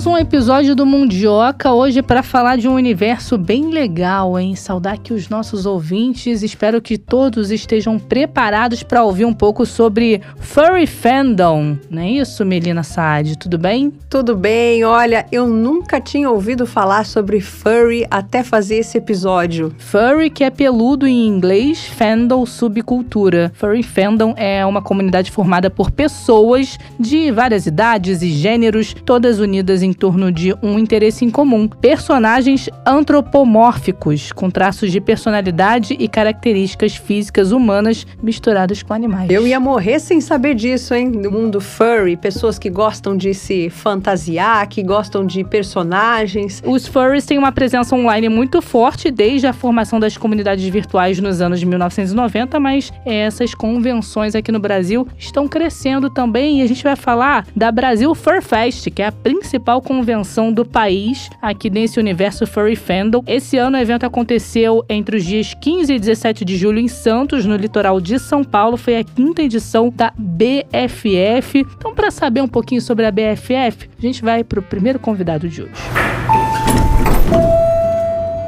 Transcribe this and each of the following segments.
Mais um episódio do Mundioca, hoje para falar de um universo bem legal, hein? Saudar aqui os nossos ouvintes, espero que todos estejam preparados para ouvir um pouco sobre Furry Fandom, não é isso, Melina Saad? Tudo bem? Tudo bem, olha, eu nunca tinha ouvido falar sobre Furry até fazer esse episódio. Furry, que é peludo em inglês, Fandom, subcultura. Furry Fandom é uma comunidade formada por pessoas de várias idades e gêneros, todas unidas unidas em torno de um interesse em comum: personagens antropomórficos, com traços de personalidade e características físicas humanas misturadas com animais. Eu ia morrer sem saber disso, hein? No mundo furry, pessoas que gostam de se fantasiar, que gostam de personagens. Os furries têm uma presença online muito forte desde a formação das comunidades virtuais nos anos de 1990, mas essas convenções aqui no Brasil estão crescendo também e a gente vai falar da Brasil Fur Fest, que é a principal principal convenção do país aqui nesse universo Furry Fandom. Esse ano o evento aconteceu entre os dias 15 e 17 de julho em Santos, no litoral de São Paulo. Foi a quinta edição da BFF. Então, para saber um pouquinho sobre a BFF, a gente vai para o primeiro convidado de hoje.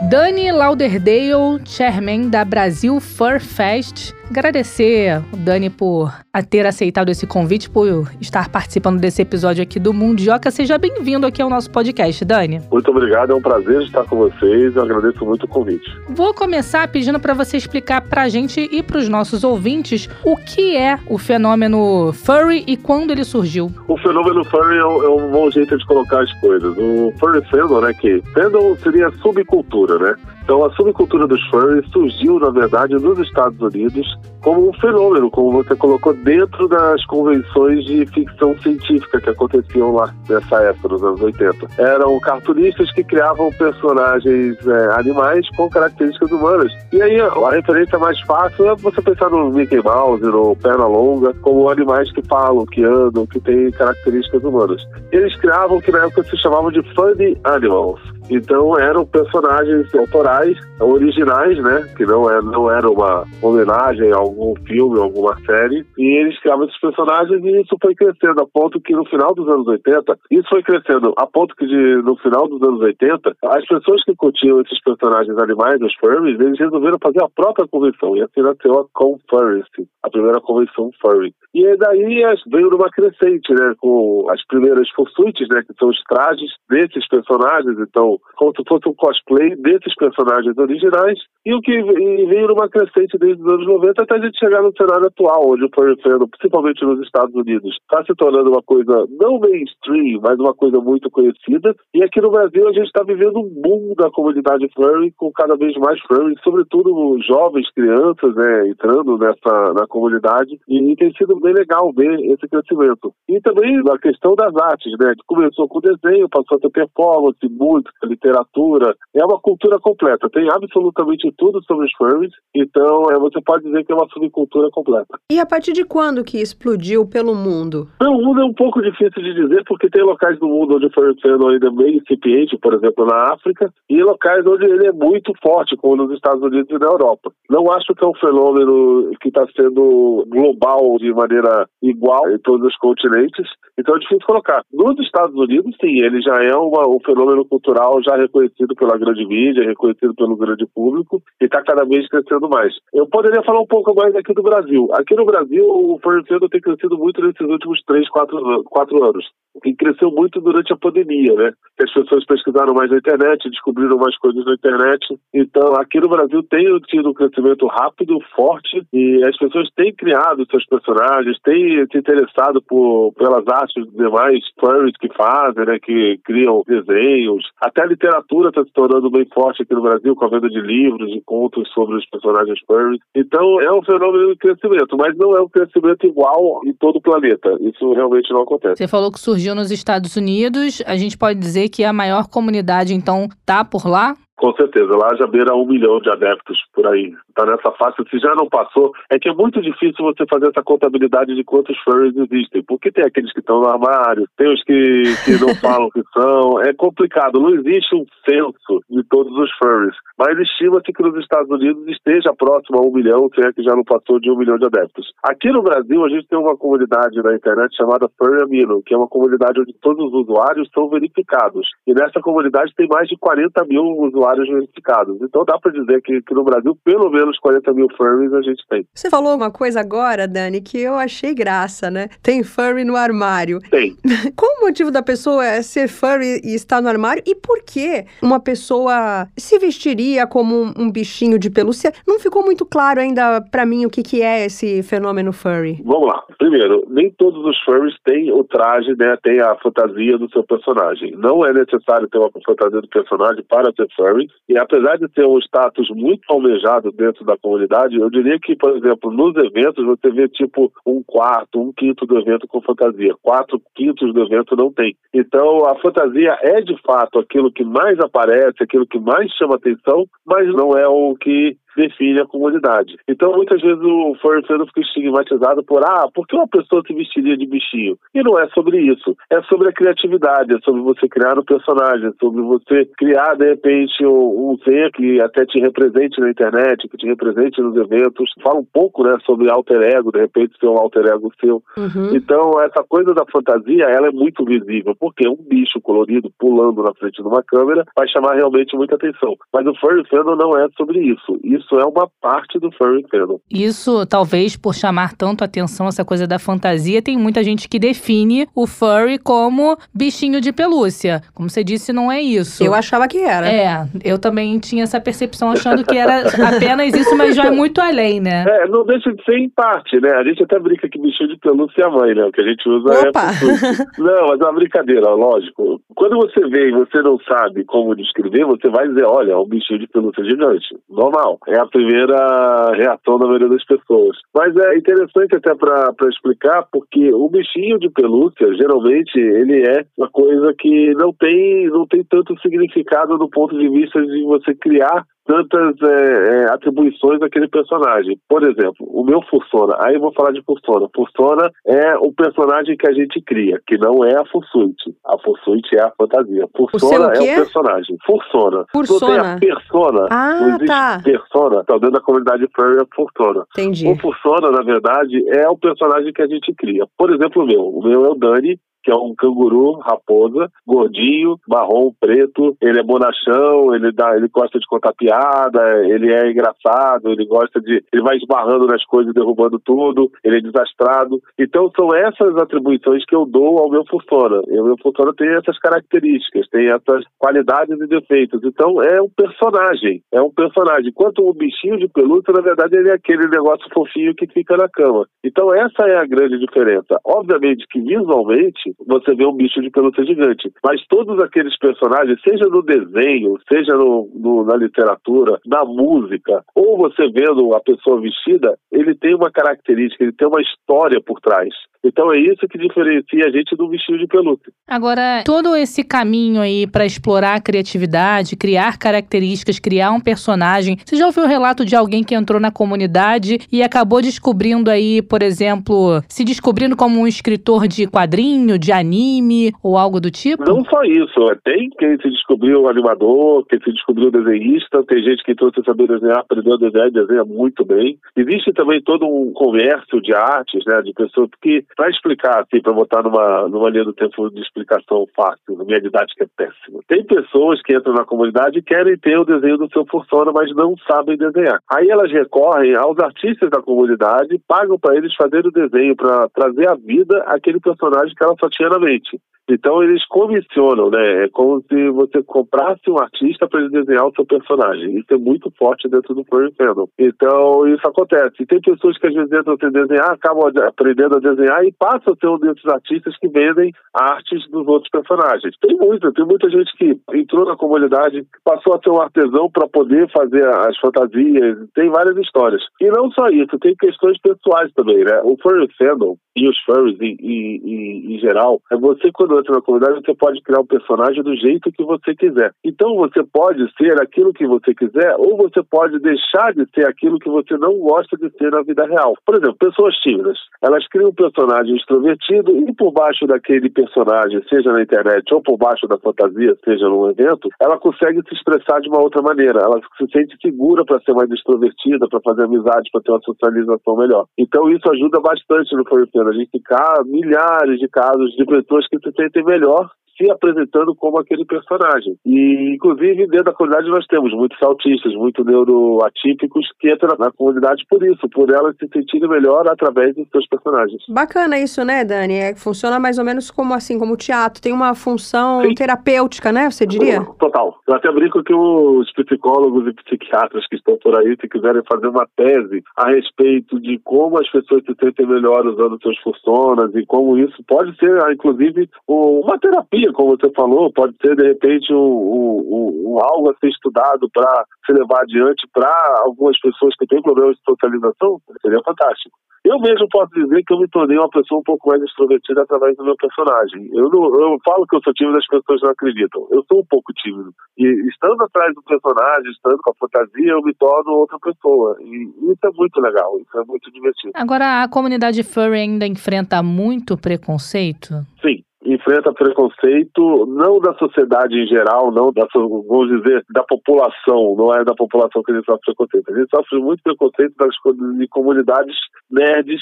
Dani Lauderdale, chairman da Brasil Fur Fest, agradecer o Dani por ter aceitado esse convite, por estar participando desse episódio aqui do Mundioca. Seja bem-vindo aqui ao nosso podcast, Dani. Muito obrigado, é um prazer estar com vocês. Eu agradeço muito o convite. Vou começar pedindo para você explicar para a gente e para os nossos ouvintes o que é o fenômeno furry e quando ele surgiu. O fenômeno furry é um, é um bom jeito de colocar as coisas. O furry fandom, né, que fandom seria subcultura, né? Então, a subcultura dos furries surgiu, na verdade, nos Estados Unidos como um fenômeno, como você colocou, dentro das convenções de ficção científica que aconteciam lá nessa época, nos anos 80. Eram cartunistas que criavam personagens é, animais com características humanas. E aí, a referência mais fácil é você pensar no Mickey Mouse, no Pernalonga, como animais que falam, que andam, que têm características humanas. Eles criavam que na época se chamavam de funny animals. Então eram personagens autorais, originais, né? Que não, é, não era uma homenagem a algum filme, alguma série. E eles criavam esses personagens e isso foi crescendo a ponto que no final dos anos 80, isso foi crescendo a ponto que de, no final dos anos 80, as pessoas que curtiam esses personagens animais, os furries, eles resolveram fazer a própria convenção. E assim nasceu a Conference, a primeira convenção furry. E daí veio numa crescente, né? Com as primeiras fursuites, né? Que são os trajes desses personagens. Então, como se fosse um cosplay desses personagens originais, e o que veio numa crescente desde os anos 90 até gente chegar no cenário atual, onde o fandom, principalmente nos Estados Unidos, está se tornando uma coisa não mainstream, mas uma coisa muito conhecida. E aqui no Brasil a gente está vivendo um boom da comunidade furry, com cada vez mais furry, sobretudo jovens, crianças, né, entrando nessa na comunidade, e, e tem sido bem legal ver esse crescimento. E também a questão das artes, né, que começou com desenho, passou a ter performance, música, literatura, é uma cultura completa. Tem absolutamente tudo sobre os furries, então é, você pode dizer que é uma subcultura completa. E a partir de quando que explodiu pelo mundo? Pelo mundo é um pouco difícil de dizer, porque tem locais do mundo onde o fandom ainda é bem incipiente, por exemplo, na África, e locais onde ele é muito forte, como nos Estados Unidos e na Europa. Não acho que é um fenômeno que está sendo global de maneira igual em todos os continentes, então é difícil colocar. Nos Estados Unidos, sim, ele já é uma, um fenômeno cultural já reconhecido pela grande mídia, reconhecido pelo grande público e está cada vez crescendo mais. Eu poderia falar um pouco mais aqui do Brasil. Aqui no Brasil, o Furnicedo tem crescido muito nesses últimos três, quatro, quatro anos. E cresceu muito durante a pandemia, né? As pessoas pesquisaram mais na internet, descobriram mais coisas na internet. Então, aqui no Brasil tem tido um crescimento rápido, forte, e as pessoas têm criado seus personagens, têm se interessado por, pelas artes dos demais furries que fazem, né? Que criam desenhos, até a literatura está se tornando bem forte aqui no Brasil, com a venda de livros e contos sobre os personagens furries. Então é um fenômeno de crescimento, mas não é um crescimento igual em todo o planeta. Isso realmente não acontece. Você falou que surgiu nos Estados Unidos. A gente pode dizer que a maior comunidade, então, tá por lá? Com certeza, lá já beira um milhão de adeptos por aí, está nessa fase, se já não passou, é que é muito difícil você fazer essa contabilidade de quantos furries existem, porque tem aqueles que estão no armário, tem os que, que não falam que são, é complicado, não existe um censo de todos os furries, mas estima-se que nos Estados Unidos esteja próximo a um milhão, se é que já não passou de um milhão de adeptos. Aqui no Brasil, a gente tem uma comunidade na internet chamada Furry Amino, que é uma comunidade onde todos os usuários são verificados, e nessa comunidade tem mais de 40 mil usuários verificados, então dá para dizer que, que no Brasil, pelo menos 40 mil furries a gente tem. Você falou uma coisa agora, Dani, que eu achei graça, né? Tem furry no armário. Tem. Qual o motivo da pessoa ser furry e estar no armário? E por que uma pessoa se vestiria como um, um bichinho de pelúcia? Não ficou muito claro ainda para mim o que, que é esse fenômeno furry. Vamos lá. Primeiro, nem todos os furries têm o traje, né? Tem a fantasia do seu personagem. Não é necessário ter uma fantasia do personagem para ser furry. E apesar de ter um status muito almejado dentro da comunidade, eu diria que, por exemplo, nos eventos você vê tipo um quarto, um quinto do evento com fantasia. Quatro quintos do evento não tem. Então a fantasia é de fato aquilo que mais aparece, aquilo que mais chama atenção, mas não é o que define a comunidade. Então, muitas vezes o fandom fica estigmatizado por, ah, por que uma pessoa se vestiria de bichinho? E não é sobre isso. É sobre a criatividade, é sobre você criar um personagem, é sobre você criar, de repente, um, um ser que até te represente na internet, que te represente nos eventos. Fala um pouco, né, sobre alter ego, de repente ser um alter ego seu. Uhum. Então, essa coisa da fantasia, ela é muito visível, porque um bicho colorido pulando na frente de uma câmera vai chamar realmente muita atenção. Mas o furry fandom não é sobre isso. Isso é uma parte do furry fandom. Isso, talvez, por chamar tanto atenção essa coisa da fantasia, tem muita gente que define o furry como bichinho de pelúcia. Como você disse, não é isso. Eu achava que era. É, eu também tinha essa percepção achando que era apenas isso, mas já é muito além, né? É, não deixa de ser em parte, né? A gente até brinca que bichinho de pelúcia é a mãe, né? O que a gente usa Opa. é... Não, mas é uma brincadeira, lógico. Quando você vê e você não sabe como descrever, você vai dizer, olha, é um bichinho de pelúcia gigante. Normal. É a primeira reação da maioria das pessoas. Mas é interessante até para explicar, porque o bichinho de pelúcia, geralmente, ele é uma coisa que não tem, não tem tanto significado do ponto de vista de você criar tantas é, é, atribuições daquele personagem. Por exemplo, o meu Fursona, aí eu vou falar de Fursona. Fursona é o personagem que a gente cria, que não é a Fursuit. A Fursuit é a fantasia. Fursona o é o personagem. Fursona. Fursona. Não tem a persona. Ah, não existe tá. persona. Tá dentro da comunidade furry é Fursona. Entendi. O Fursona, na verdade, é o personagem que a gente cria. Por exemplo, o meu. O meu é o Dani, que é um canguru raposa, gordinho, marrom, preto. Ele é bonachão, ele dá, ele gosta de contar piada, ele é engraçado, ele gosta de, ele vai esbarrando nas coisas, derrubando tudo, ele é desastrado. Então são essas atribuições que eu dou ao meu Fursona. E o meu Fursona tem essas características, tem essas qualidades e defeitos. Então é um personagem, é um personagem. Enquanto o bichinho de pelúcia, na verdade, ele é aquele negócio fofinho que fica na cama. Então essa é a grande diferença. Obviamente que visualmente você vê um bicho de pelúcia gigante, mas todos aqueles personagens, seja no desenho, seja no, no, na literatura, na música, ou você vendo a pessoa vestida, ele tem uma característica, ele tem uma história por trás. Então é isso que diferencia a gente do bichinho de pelúcia. Agora, todo esse caminho aí para explorar a criatividade, criar características, criar um personagem. Você já ouviu o relato de alguém que entrou na comunidade e acabou descobrindo aí, por exemplo, se descobrindo como um escritor de quadrinho, de anime ou algo do tipo? Não só isso, é, tem quem se descobriu animador, quem se descobriu desenhista, tem gente que trouxe saber desenhar, aprendeu a desenhar e desenha muito bem. Existe também todo um comércio de artes, né, de pessoas que, para explicar, assim, para botar numa, numa linha do tempo de explicação fácil, minha didática é péssima. Tem pessoas que entram na comunidade e querem ter o desenho do seu fursona, mas não sabem desenhar. Aí elas recorrem aos artistas da comunidade, pagam para eles fazerem o desenho, para trazer à vida aquele personagem que ela só tinha na mente. Então eles comissionam, né? É como se você comprasse um artista para ele desenhar o seu personagem. Isso é muito forte dentro do Furry Fandom. Então isso acontece. E tem pessoas que às vezes entram sem desenhar, acabam aprendendo a desenhar e passam a ser um desses artistas que vendem artes dos outros personagens. Tem muita, tem muita gente que entrou na comunidade, passou a ser um artesão para poder fazer as fantasias. Tem várias histórias. E não só isso, tem questões pessoais também, né? O Furry Fandom e os furries em, em, em, geral, é você quando entra na comunidade, você pode criar um personagem do jeito que você quiser. Então você pode ser aquilo que você quiser ou você pode deixar de ser aquilo que você não gosta de ser na vida real. Por exemplo, pessoas tímidas. Elas criam um personagem extrovertido e por baixo daquele personagem, seja na internet ou por baixo da fantasia, seja num evento, ela consegue se expressar de uma outra maneira. Ela se sente segura para ser mais extrovertida, para fazer amizade, para ter uma socialização melhor. Então isso ajuda bastante no Furry a gente tem milhares de casos de pessoas que se sentem melhor se apresentando como aquele personagem. E, inclusive, dentro da comunidade nós temos muitos autistas, muitos neuroatípicos que entram na comunidade por isso, por elas se sentirem melhor através dos seus personagens. Bacana isso, né, Dani? É, funciona mais ou menos como assim, como teatro. Tem uma função Sim. terapêutica, né, você diria? Total. Eu até brinco que os psicólogos e psiquiatras que estão por aí, se quiserem fazer uma tese a respeito de como as pessoas se sentem melhor usando seus funcionas e como isso pode ser, inclusive, uma terapia como você falou, pode ser de repente um, um, um algo a ser estudado para se levar adiante para algumas pessoas que têm problemas de socialização, seria fantástico. Eu mesmo posso dizer que eu me tornei uma pessoa um pouco mais extrovertida através do meu personagem. Eu, não, eu falo que eu sou tímido, as pessoas não acreditam. Eu sou um pouco tímido. E estando atrás do personagem, estando com a fantasia, eu me torno outra pessoa. E isso é muito legal, isso é muito divertido. Agora, a comunidade furry ainda enfrenta muito preconceito? Sim, enfrenta preconceito não da sociedade em geral, não da, vamos dizer, da população, não é da população que a gente sofre preconceito. A gente sofre muito preconceito das de comunidades nerds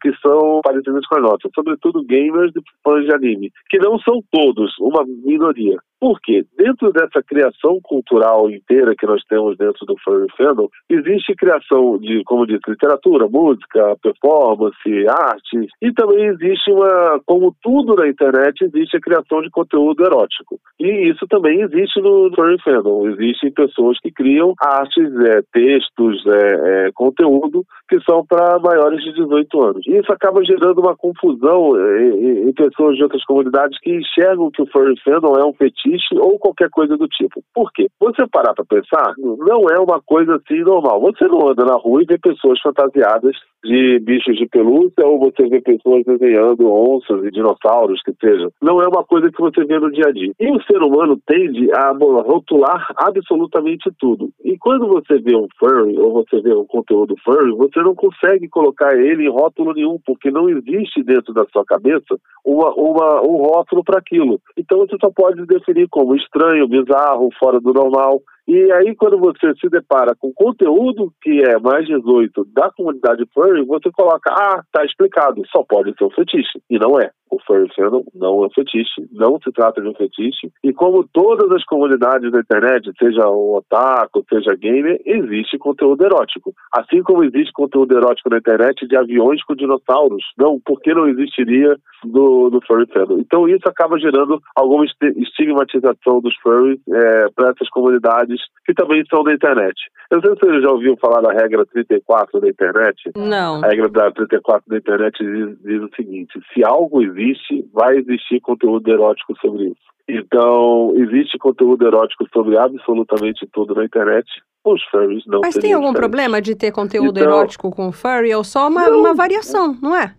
que são parecidas com a nossa, sobretudo gamers e fãs de anime, que não são todos, uma minoria. Por quê? Dentro dessa criação cultural inteira que nós temos dentro do Furry Fandom, existe criação de, como disse, literatura, música, performance, arte, e também existe uma, como tudo na internet, existe a criação de conteúdo erótico. E isso também existe no Furry Fandom. Existem pessoas que criam artes, é, textos, é, é, conteúdo que são para maiores de 18 anos. E isso acaba gerando uma confusão é, em, em pessoas de outras comunidades que enxergam que o Furry Fandom é um fetiche ou qualquer coisa do tipo. Por quê? Você parar para pensar, não é uma coisa assim normal. Você não anda na rua e vê pessoas fantasiadas de bichos de pelúcia ou você vê pessoas desenhando onças e dinossauros, que seja. Não é uma coisa que você vê no dia a dia. E o ser humano tende a rotular absolutamente tudo. E quando você vê um furry ou você vê um conteúdo furry, você não consegue colocar ele em rótulo nenhum, porque não existe dentro da sua cabeça uma, uma, um rótulo para aquilo. Então você só pode definir como estranho, bizarro, fora do normal. E aí, quando você se depara com conteúdo que é mais 18 da comunidade furry, você coloca, ah, tá explicado, só pode ser um fetiche. E não é o furry fandom não é um fetiche, não se trata de um fetiche. E como todas as comunidades da internet, seja o otaku, seja gamer, existe conteúdo erótico. Assim como existe conteúdo erótico na internet de aviões com dinossauros. Não, por que não existiria do, do furry fandom? Então isso acaba gerando alguma estigmatização dos furries é, para essas comunidades que também são da internet. Eu sei se você já ouviu falar da regra 34 da internet. Não. A regra da 34 da internet diz, diz o seguinte: se algo existe, vai existir conteúdo erótico sobre isso. Então, existe conteúdo erótico sobre absolutamente tudo na internet. Os furries não Mas tem algum problema de ter conteúdo então, erótico com furry ou só uma, não, uma variação, não é?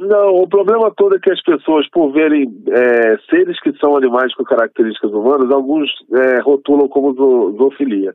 Não, o problema todo é que as pessoas, por verem é, seres que são animais com características humanas, alguns é, rotulam como zoofilia.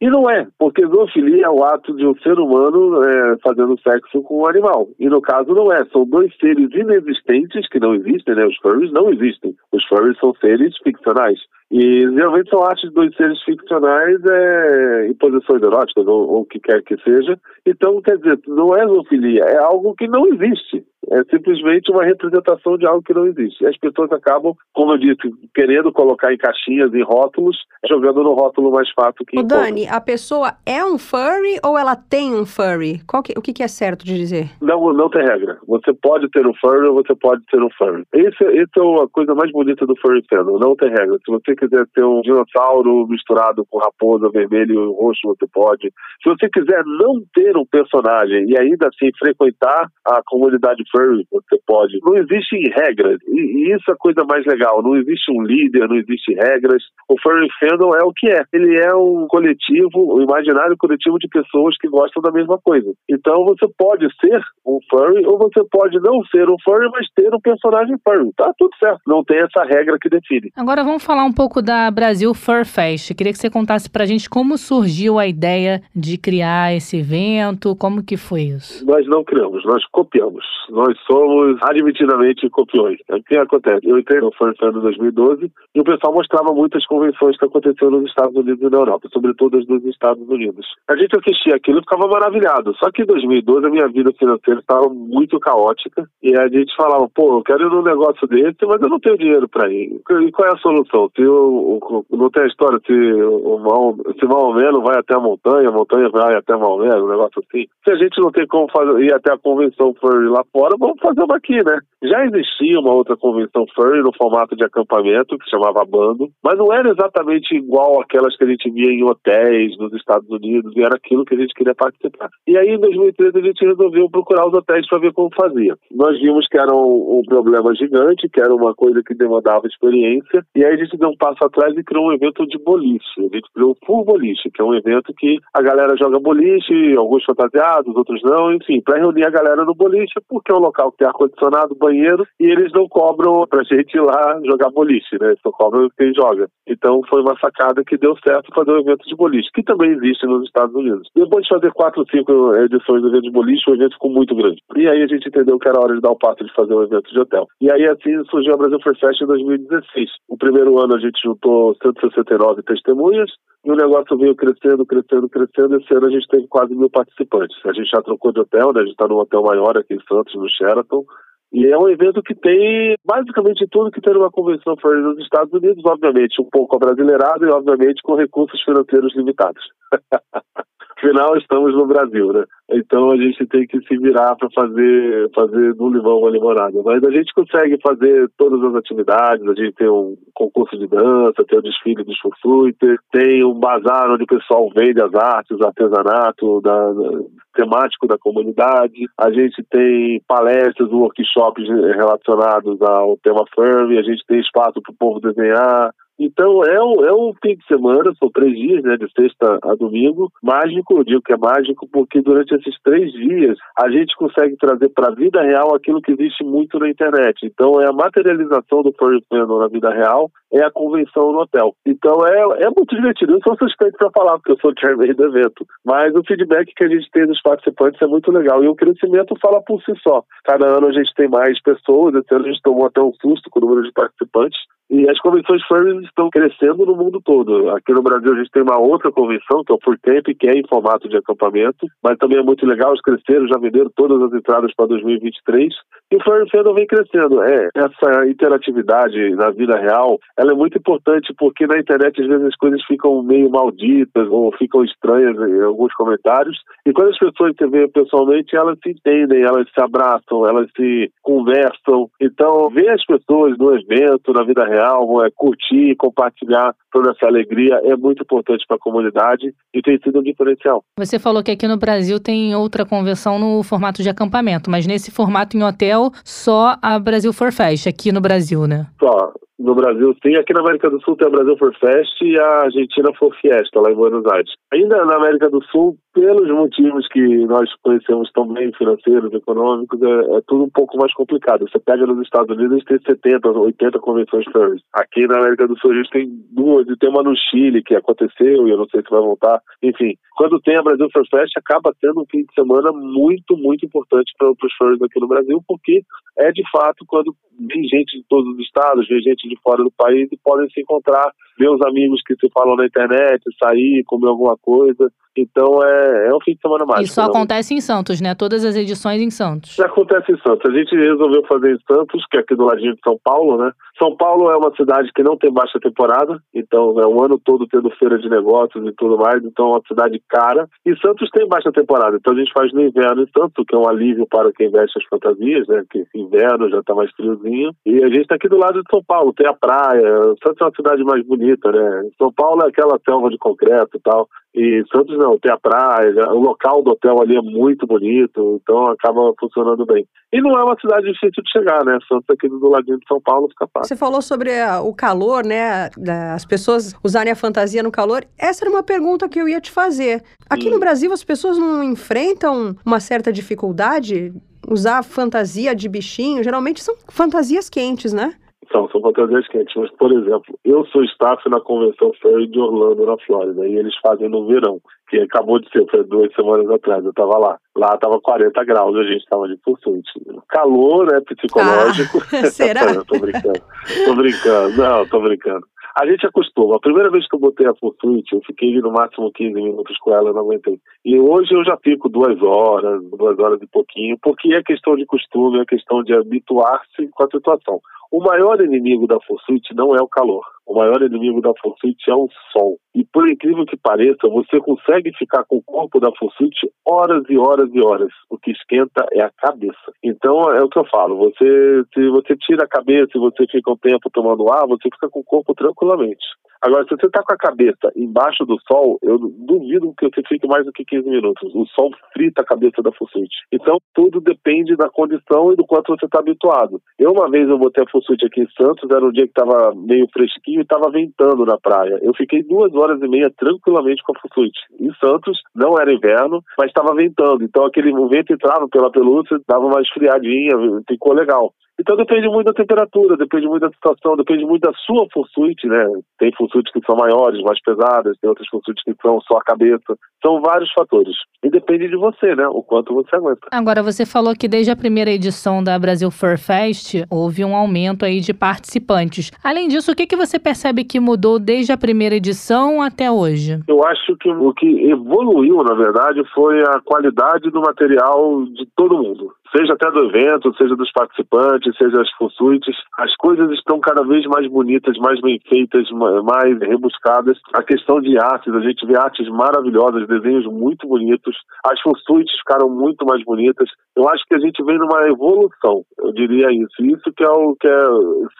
E não é, porque zoofilia é o ato de um ser humano é, fazendo sexo com um animal. E no caso não é, são dois seres inexistentes que não existem, né? Os furries não existem. Os furries são seres ficcionais. E geralmente são artes de dois seres ficcionais é, em posições eróticas, ou o que quer que seja. Então, quer dizer, não é zoofilia, é algo que não existe. É simplesmente uma representação de algo que não existe. E as pessoas acabam, como eu disse, querendo colocar em caixinhas, em rótulos, jogando no rótulo mais fácil que O Dani, a pessoa é um furry ou ela tem um furry? Que, o que, que, é certo de dizer? Não, não tem regra. Você pode ter um furry ou você pode ter um furry. Esse é a coisa mais bonita do furry fandom. Não tem regra. Se você quiser ter um dinossauro misturado com raposa vermelho e roxo, você pode. Se você quiser não ter um personagem e ainda assim frequentar a comunidade furry, furry, você pode. Não existem regras, e, e, isso é a coisa mais legal. Não existe um líder, não existe regras. O Furry Fandom é o que é. Ele é um coletivo, um imaginário coletivo de pessoas que gostam da mesma coisa. Então você pode ser um furry ou você pode não ser um furry, mas ter um personagem furry. Tá tudo certo. Não tem essa regra que define. Agora vamos falar um pouco da Brasil Fur Fest. Queria que você contasse pra gente como surgiu a ideia de criar esse evento, como que foi isso? Nós não criamos, nós copiamos. Nós somos admitidamente copiões. O que acontece? Eu entrei no Fest em 2012 e o pessoal mostrava muitas convenções que aconteciam nos Estados Unidos e na Europa, sobretudo as dos Estados Unidos. A gente assistia aquilo e ficava maravilhado. Só que em 2012 a minha vida financeira estava muito caótica e a gente falava, pô, eu quero ir num negócio desse, mas eu não tenho dinheiro para ir. E qual é a solução? Se o, não tem a história se o Mal, se Maomé não vai até a montanha, a montanha vai até Maomé, um negócio assim. Se a gente não tem como fazer, ir até a convenção furry lá fora, vamos fazer uma aqui, né? Já existia uma outra convenção furry no formato de acampamento, que chamava Bando, mas não era exatamente igual aquelas que a gente via em hotéis nos Estados Unidos, e era aquilo que a gente queria participar. E aí, em 2013, a gente resolveu procurar os hotéis para ver como fazia. Nós vimos que era um, um problema gigante, que era uma coisa que demandava experiência, e aí a gente deu um passo atrás e criou um evento de boliche. A gente criou o Full Boliche, que é um evento que a galera joga boliche, alguns fantasiados, outros não, enfim, para reunir a galera no boliche, porque um local que tem ar-condicionado, banheiro, e eles não cobram pra gente ir lá jogar boliche, né? Só cobram quem joga. Então foi uma sacada que deu certo fazer um evento de boliche, que também existe nos Estados Unidos. Depois de fazer quatro, cinco edições do evento de boliche, o evento ficou muito grande. E aí a gente entendeu que era hora de dar o passo de fazer um evento de hotel. E aí assim surgiu a Brasil First Fest em 2016. O primeiro ano a gente juntou 169 testemunhas, e o negócio veio crescendo, crescendo, crescendo. Esse ano a gente teve quase mil participantes. A gente já trocou de hotel, né? A gente está num hotel maior aqui em Santos, no Sheraton. E é um evento que tem basicamente tudo que tem numa convenção fora nos Estados Unidos, obviamente um pouco abrasileirado e obviamente com recursos financeiros limitados. Afinal, estamos no Brasil, né? Então a gente tem que se virar para fazer, fazer do limão uma limonada. Mas a gente consegue fazer todas as atividades, a gente tem um concurso de dança, tem o desfile dos fursuiter, tem um bazar onde o pessoal vende as artes, artesanato da, da, temático da comunidade, a gente tem palestras, workshops relacionados ao tema FURB, a gente tem espaço para o povo desenhar, então é um, é um fim de semana, são três dias, né, de sexta a domingo, mágico, eu digo que é mágico porque durante esses três dias a gente consegue trazer para a vida real aquilo que existe muito na internet. Então é a materialização do Furry Fandom na vida real, é a convenção no hotel. Então é, é muito divertido. Eu sou suspeito para falar, porque eu sou o chairman do evento. Mas o feedback que a gente tem dos participantes é muito legal. E o crescimento fala por si só. Cada ano a gente tem mais pessoas, esse ano a gente tomou até um susto com o número de participantes. E as convenções furries estão crescendo no mundo todo. Aqui no Brasil a gente tem uma outra convenção, que é o Furcamp, que é em formato de acampamento, mas também é muito legal, eles cresceram, já venderam todas as entradas para 2023. E o Furry vem crescendo. É, essa interatividade na vida real, ela é muito importante porque na internet às vezes as coisas ficam meio malditas ou ficam estranhas em alguns comentários. E quando as pessoas se veem pessoalmente, elas se entendem, elas se abraçam, elas se conversam. Então, ver as pessoas no evento, na vida real, é, curtir, compartilhar toda essa alegria é muito importante para a comunidade e tem sido um diferencial. Você falou que aqui no Brasil tem outra convenção no formato de acampamento, mas nesse formato em hotel, só a Brasil for Fest, aqui no Brasil, né? Só no Brasil sim. Aqui na América do Sul tem a Brasil for Fest e a Argentina for Fiesta, lá em Buenos Aires. Ainda na América do Sul, pelos motivos que nós conhecemos tão bem, financeiros, econômicos, é, é, tudo um pouco mais complicado. Você pega nos Estados Unidos, tem 70, 80 convenções furries. Aqui na América do Sul, a gente tem duas, e tem uma no Chile que aconteceu, e eu não sei se vai voltar. Enfim, quando tem a Brasil Fur Fest, acaba sendo um fim de semana muito, muito importante para os furries aqui no Brasil, porque é de fato quando vem gente de todos os estados, vem gente de fora do país e podem se encontrar, ver os amigos que se falam na internet, sair, comer alguma coisa. Então é, é um fim de semana mágico. Isso acontece em Santos, né? Todas as edições em Santos. Acontece em Santos. A gente resolveu fazer em Santos, que é aqui do ladinho de São Paulo, né? São Paulo é uma cidade que não tem baixa temporada, então é o ano todo tendo feira de negócios e tudo mais, então é uma cidade cara. E Santos tem baixa temporada, então a gente faz no inverno em Santos, que é um alívio para quem veste as fantasias, né? Que inverno já está mais friozinho. E a gente está aqui do lado de São Paulo, tem a praia. Santos é uma cidade mais bonita bonita, né? São Paulo é aquela selva de concreto e tal. E Santos não, tem a praia, o local do hotel ali é muito bonito, então acaba funcionando bem. E não é uma cidade difícil de chegar, né? Santos aqui do ladinho de São Paulo fica fácil. Você falou sobre o calor, né? As pessoas usarem a fantasia no calor. Essa era uma pergunta que eu ia te fazer. Aqui hum. no Brasil as pessoas não enfrentam uma certa dificuldade? Usar fantasia de bichinho, geralmente são fantasias quentes, né? São, são fantasias quentes. Mas, por exemplo, eu sou staff na Convenção Ferry de Orlando, na Flórida, e eles fazem no verão, que acabou de ser, foi duas semanas atrás, eu estava lá. Lá estava 40 graus, a gente estava de fursuit. Calor, né, psicológico. Ah, será? tô brincando, tô brincando, não, tô brincando. A gente acostuma. A primeira vez que eu botei a Fursuit, eu fiquei no máximo 15 minutos com ela, não aguentei. E hoje eu já fico duas horas, duas horas e pouquinho, porque é questão de costume, é questão de habituar-se com a situação. O maior inimigo da Fursuit não é o calor. O maior inimigo da Fursuit é o sol. E por incrível que pareça, você consegue ficar com o corpo da Fursuit horas e horas e horas. O que esquenta é a cabeça. Então é o que eu falo. Você, se você tira a cabeça e você fica um tempo tomando ar, você fica com o corpo tranquilamente. Agora, se você está com a cabeça embaixo do sol, eu duvido que você fique mais do que 15 minutos. O sol frita a cabeça da Fursuit. Então, tudo depende da condição e do quanto você está habituado. Eu, uma vez, eu botei a Fursuit aqui em Santos, era um dia que estava meio fresquinho e estava ventando na praia. Eu fiquei duas horas e meia tranquilamente com a Fursuit. Em Santos, não era inverno, mas estava ventando. Então, aquele vento entrava pela pelúcia, dava uma esfriadinha, ficou legal. Então depende muito da temperatura, depende muito da situação, depende muito da sua fursuit, né? Tem fursuits que são maiores, mais pesadas, tem outras fursuits que são só a cabeça. São vários fatores. E depende de você, né? O quanto você aguenta. Agora, você falou que desde a primeira edição da Brasil Fur Fest houve um aumento aí de participantes. Além disso, o que, que você percebe que mudou desde a primeira edição até hoje? Eu acho que o que evoluiu, na verdade, foi a qualidade do material de todo mundo seja até do evento, seja dos participantes, seja as fursuites, as coisas estão cada vez mais bonitas, mais bem feitas, mais rebuscadas. A questão de artes, a gente vê artes maravilhosas, desenhos muito bonitos, as fursuites ficaram muito mais bonitas. Eu acho que a gente vem numa evolução, eu diria isso. Isso que é o que é,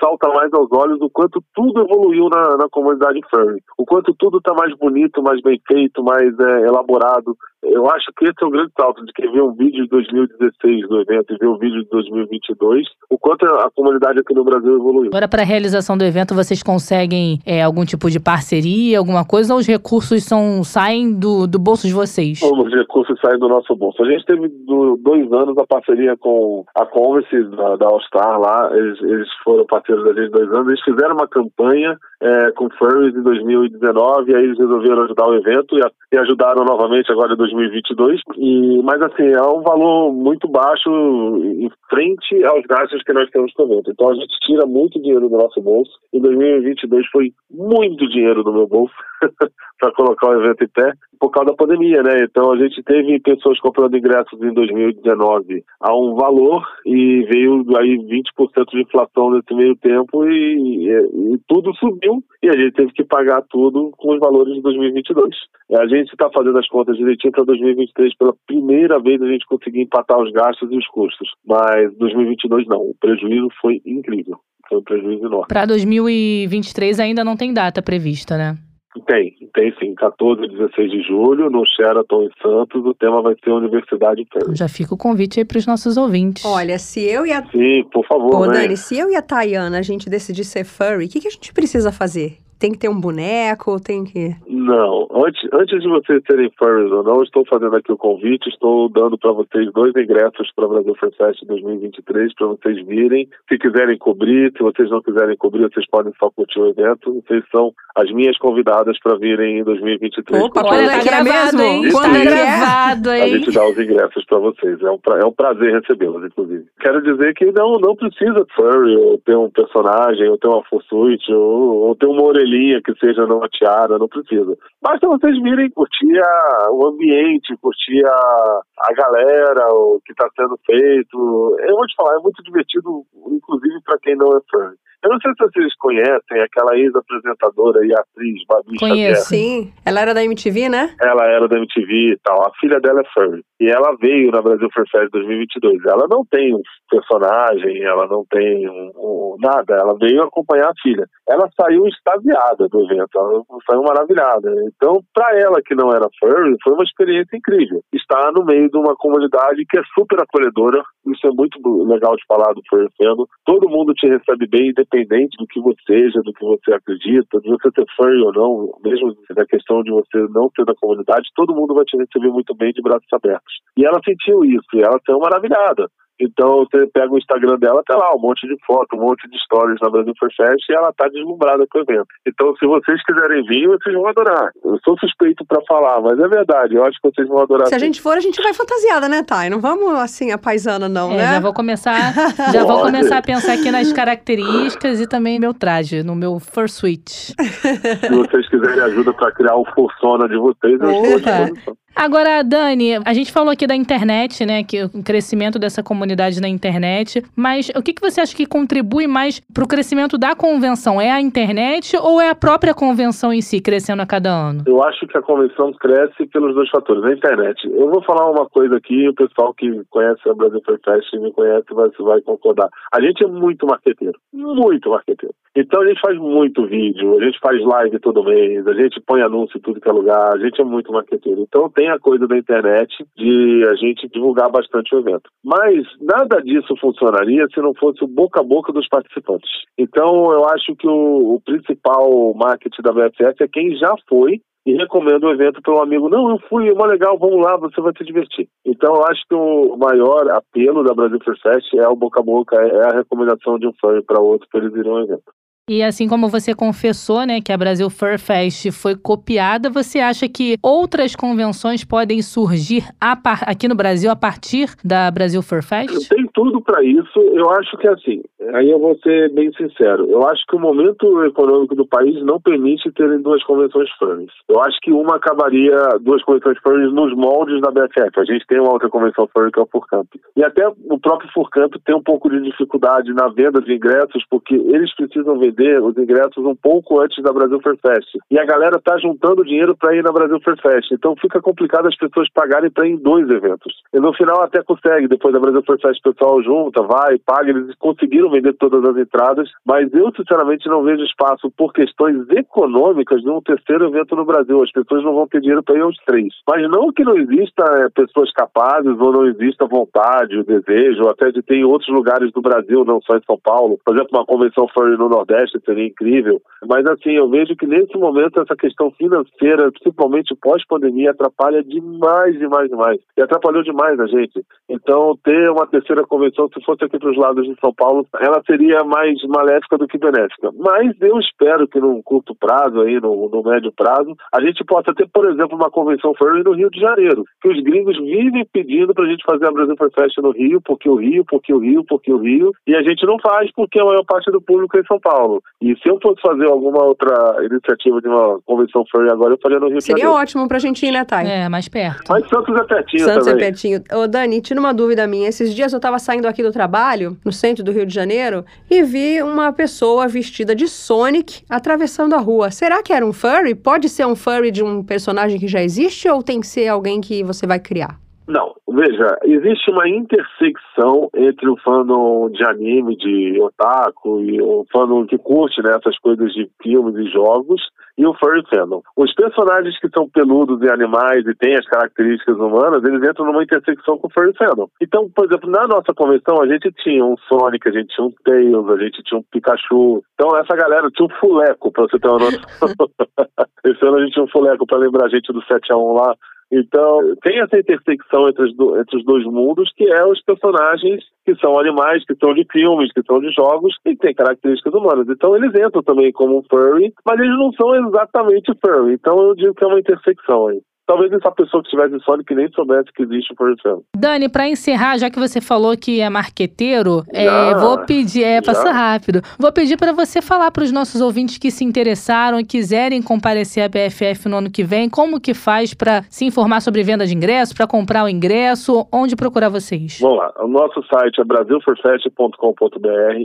salta mais aos olhos o quanto tudo evoluiu na, na comunidade furry. O quanto tudo está mais bonito, mais bem feito, mais é, elaborado. Eu acho que esse é um grande salto de quem vê um vídeo de 2016 do evento e vê o vídeo de 2022, o quanto a comunidade aqui no Brasil evoluiu. Agora, para a realização do evento, vocês conseguem é, algum tipo de parceria, alguma coisa, ou os recursos são, saem do, do bolso de vocês? Os recursos saem do nosso bolso. A gente teve do, dois anos a parceria com a Converse da, da All Star lá, eles, eles foram parceiros da gente dois anos, eles fizeram uma campanha é, com Furries em 2019, e aí eles resolveram ajudar o evento e, e ajudaram novamente agora em 2022. E, mas assim, é um valor muito baixo em frente aos gastos que nós temos com o evento. Então a gente tira muito dinheiro do nosso bolso. Em 2022 foi muito dinheiro do meu bolso para colocar o evento em pé por causa da pandemia, né? Então a gente teve pessoas comprando ingressos em 2019 a um valor e veio aí 20% de inflação nesse meio tempo e, e, e, tudo subiu e a gente teve que pagar tudo com os valores de 2022. A gente está fazendo as contas direitinho para 2023 pela primeira vez a gente conseguir empatar os gastos e os custos, mas 2022 não. O prejuízo foi incrível. Foi um prejuízo enorme. Para 2023 ainda não tem data prevista, né? Tem, tem sim. 14 e 16 de julho, no Sheraton em Santos, o tema vai ser Universidade Furry. Já fica o convite aí para os nossos ouvintes. Olha, se eu e a... Sim, por favor, Pô, né? Dani, se eu e a Tayana, a gente decidir ser furry, o que, que a gente precisa fazer? Tem que ter um boneco, tem que... Não, antes, antes de vocês serem furries ou não, estou fazendo aqui o convite, estou dando para vocês dois ingressos para o Brasil Fur Fest 2023, para vocês virem. Se quiserem cobrir, se vocês não quiserem cobrir, vocês podem só curtir o evento. Vocês são as minhas convidadas para virem em 2023. Opa, olha, tá gravado, hein? Quando é gravado, hein? A gente dá os ingressos para vocês. É um, pra, é um prazer recebê-los, inclusive. Quero dizer que não, não precisa furry, ou ter um personagem, ou ter uma fursuit, ou, ou ter uma orelhinha que seja numa tiara, não precisa. Basta vocês virem curtir a, o ambiente, curtir a, a galera, o que está sendo feito. Eu vou te falar, é muito divertido, inclusive para quem não é fã. Eu não sei se vocês conhecem aquela ex-apresentadora e atriz Babi Conheço. Sim, ela era da MTV, né? Ela era da MTV e tal. A filha dela é furry. E ela veio na Brasil Fur Fest 2022. Ela não tem um personagem, ela não tem um, um, nada. Ela veio acompanhar a filha. Ela saiu extasiada do evento. Ela saiu maravilhada. Então, para ela que não era furry, foi uma experiência incrível. Estar no meio de uma comunidade que é super acolhedora. Isso é muito legal de falar do Furry. Todo mundo te recebe bem, independente do que você seja, do que você acredita, de você ter furry ou não, mesmo da questão de você não ser da comunidade, todo mundo vai te receber muito bem de braços abertos. E ela sentiu isso, e ela saiu maravilhada. Então você pega o Instagram dela, tá lá um monte de foto, um monte de stories na Brasil Fair Fest e ela tá deslumbrada com o evento. Então, se vocês quiserem vir, vocês vão adorar. Eu sou suspeito para falar, mas é verdade, eu acho que vocês vão adorar. Se a gente for, a gente vai fantasiada, né, Thay? Não vamos assim a paisana, não, É, né? já vou começar, já vou começar a pensar aqui nas características e também meu traje, no meu fursuit. Se vocês quiserem ajuda para criar o fursona de vocês, eu estou à disposição. Agora, Dani, a gente falou aqui da internet, né? Que o crescimento dessa comunidade na internet. Mas o que, que você acha que contribui mais para o crescimento da convenção? É a internet ou é a própria convenção em si crescendo a cada ano? Eu acho que a convenção cresce pelos dois fatores. A internet. Eu vou falar uma coisa aqui, o pessoal que conhece a Brasil Fair Fest e me conhece vai, vai concordar. A gente é muito marqueteiro. Muito marqueteiro. Então a gente faz muito vídeo, a gente faz live todo mês, a gente põe anúncio em tudo que é lugar, a gente é muito marqueteiro. Então tem a coisa da internet de a gente divulgar bastante o evento. Mas nada disso funcionaria se não fosse o boca a boca dos participantes. Então eu acho que o, o principal marketing da BFF é quem já foi e recomenda o evento para um amigo. Não, eu fui, é mó legal, vamos lá, você vai se divertir. Então, eu acho que o maior apelo da Brasil Fest é o boca a boca, é a recomendação de um fã para outro para eles irem ao evento. E assim como você confessou, né, que a Brasil Fur Fest foi copiada, você acha que outras convenções podem surgir aqui no Brasil a partir da Brasil Fur Fest? Tem tudo para isso. Eu acho que assim, aí eu vou ser bem sincero. Eu acho que o momento econômico do país não permite terem duas convenções furries. Eu acho que uma acabaria, duas convenções furries nos moldes da BFF. A gente tem uma outra convenção furry que é o Furcamp. E até o próprio Furcamp tem um pouco de dificuldade na venda de ingressos, porque eles precisam vender os ingressos um pouco antes da Brasil Fair Fest. E a galera tá juntando dinheiro para ir na Brasil Fair Fest. Então fica complicado as pessoas pagarem para ir em dois eventos. E no final até consegue, depois da Brasil Fair Fest o pessoal junta, vai, paga, eles conseguiram vender todas as entradas, mas eu sinceramente não vejo espaço por questões econômicas de um terceiro evento no Brasil. As pessoas não vão ter dinheiro para ir aos três. Mas não que não exista é, pessoas capazes ou não exista vontade, o desejo, ou até de ter em outros lugares do Brasil, não só em São Paulo. Por exemplo, uma convenção furry no Nordeste seria incrível. Mas assim, eu vejo que nesse momento essa questão financeira, principalmente pós-pandemia, atrapalha demais, demais, demais. E atrapalhou demais a gente. Então, ter uma terceira convenção, se fosse aqui para os lados de São Paulo, ela seria mais maléfica do que benéfica. Mas eu espero que num curto prazo, aí, no, no médio prazo, a gente possa ter, por exemplo, uma convenção furry no Rio de Janeiro. Que os gringos vivem pedindo para a gente fazer a Brasil Fair Fest no Rio, porque o Rio, porque o Rio, porque o Rio. E a gente não faz porque a maior parte do público é em São Paulo. E se eu fosse fazer alguma outra iniciativa de uma convenção furry agora, eu faria no Rio de Seria Janeiro. ótimo pra gente ir, né, Thay? É, mais perto. Mas Santos é pertinho Santos é também. pertinho. Ô, Dani, tira uma dúvida minha. Esses dias eu tava saindo aqui do trabalho, no centro do Rio de Janeiro, e vi uma pessoa vestida de Sonic atravessando a rua. Será que era um furry? Pode ser um furry de um personagem que já existe ou tem que ser alguém que você vai criar? Não, veja, existe uma intersecção entre o fandom de anime, de otaku, e o fandom que curte né, essas coisas de filmes e jogos, e o furry fandom. Os personagens que são peludos e animais e têm as características humanas, eles entram numa intersecção com o furry fandom. Então, por exemplo, na nossa convenção, a gente tinha um Sonic, a gente tinha um Tails, a gente tinha um Pikachu. Então, essa galera tinha um fuleco, pra você ter uma noção. Esse ano a gente tinha um fuleco pra lembrar a gente do 7x1 lá. Então, tem essa intersecção entre do- entre os dois mundos, que é os personagens que são animais, que são de filmes, que são de jogos, e que têm características humanas. Então, eles entram também como furry, mas eles não são exatamente furry. Então, eu digo que é uma intersecção aí. Talvez essa pessoa que tivesse Sonic nem soubesse que existe o Fandom. Dani, para encerrar, já que você falou que é marqueteiro, é, vou pedir, é, passa rápido. Vou pedir para você falar para os nossos ouvintes que se interessaram e quiserem comparecer à BFF no ano que vem, como que faz para se informar sobre venda de ingresso, para comprar o ingresso, onde procurar vocês? Vamos lá, o nosso site é brasilforfest.com.br.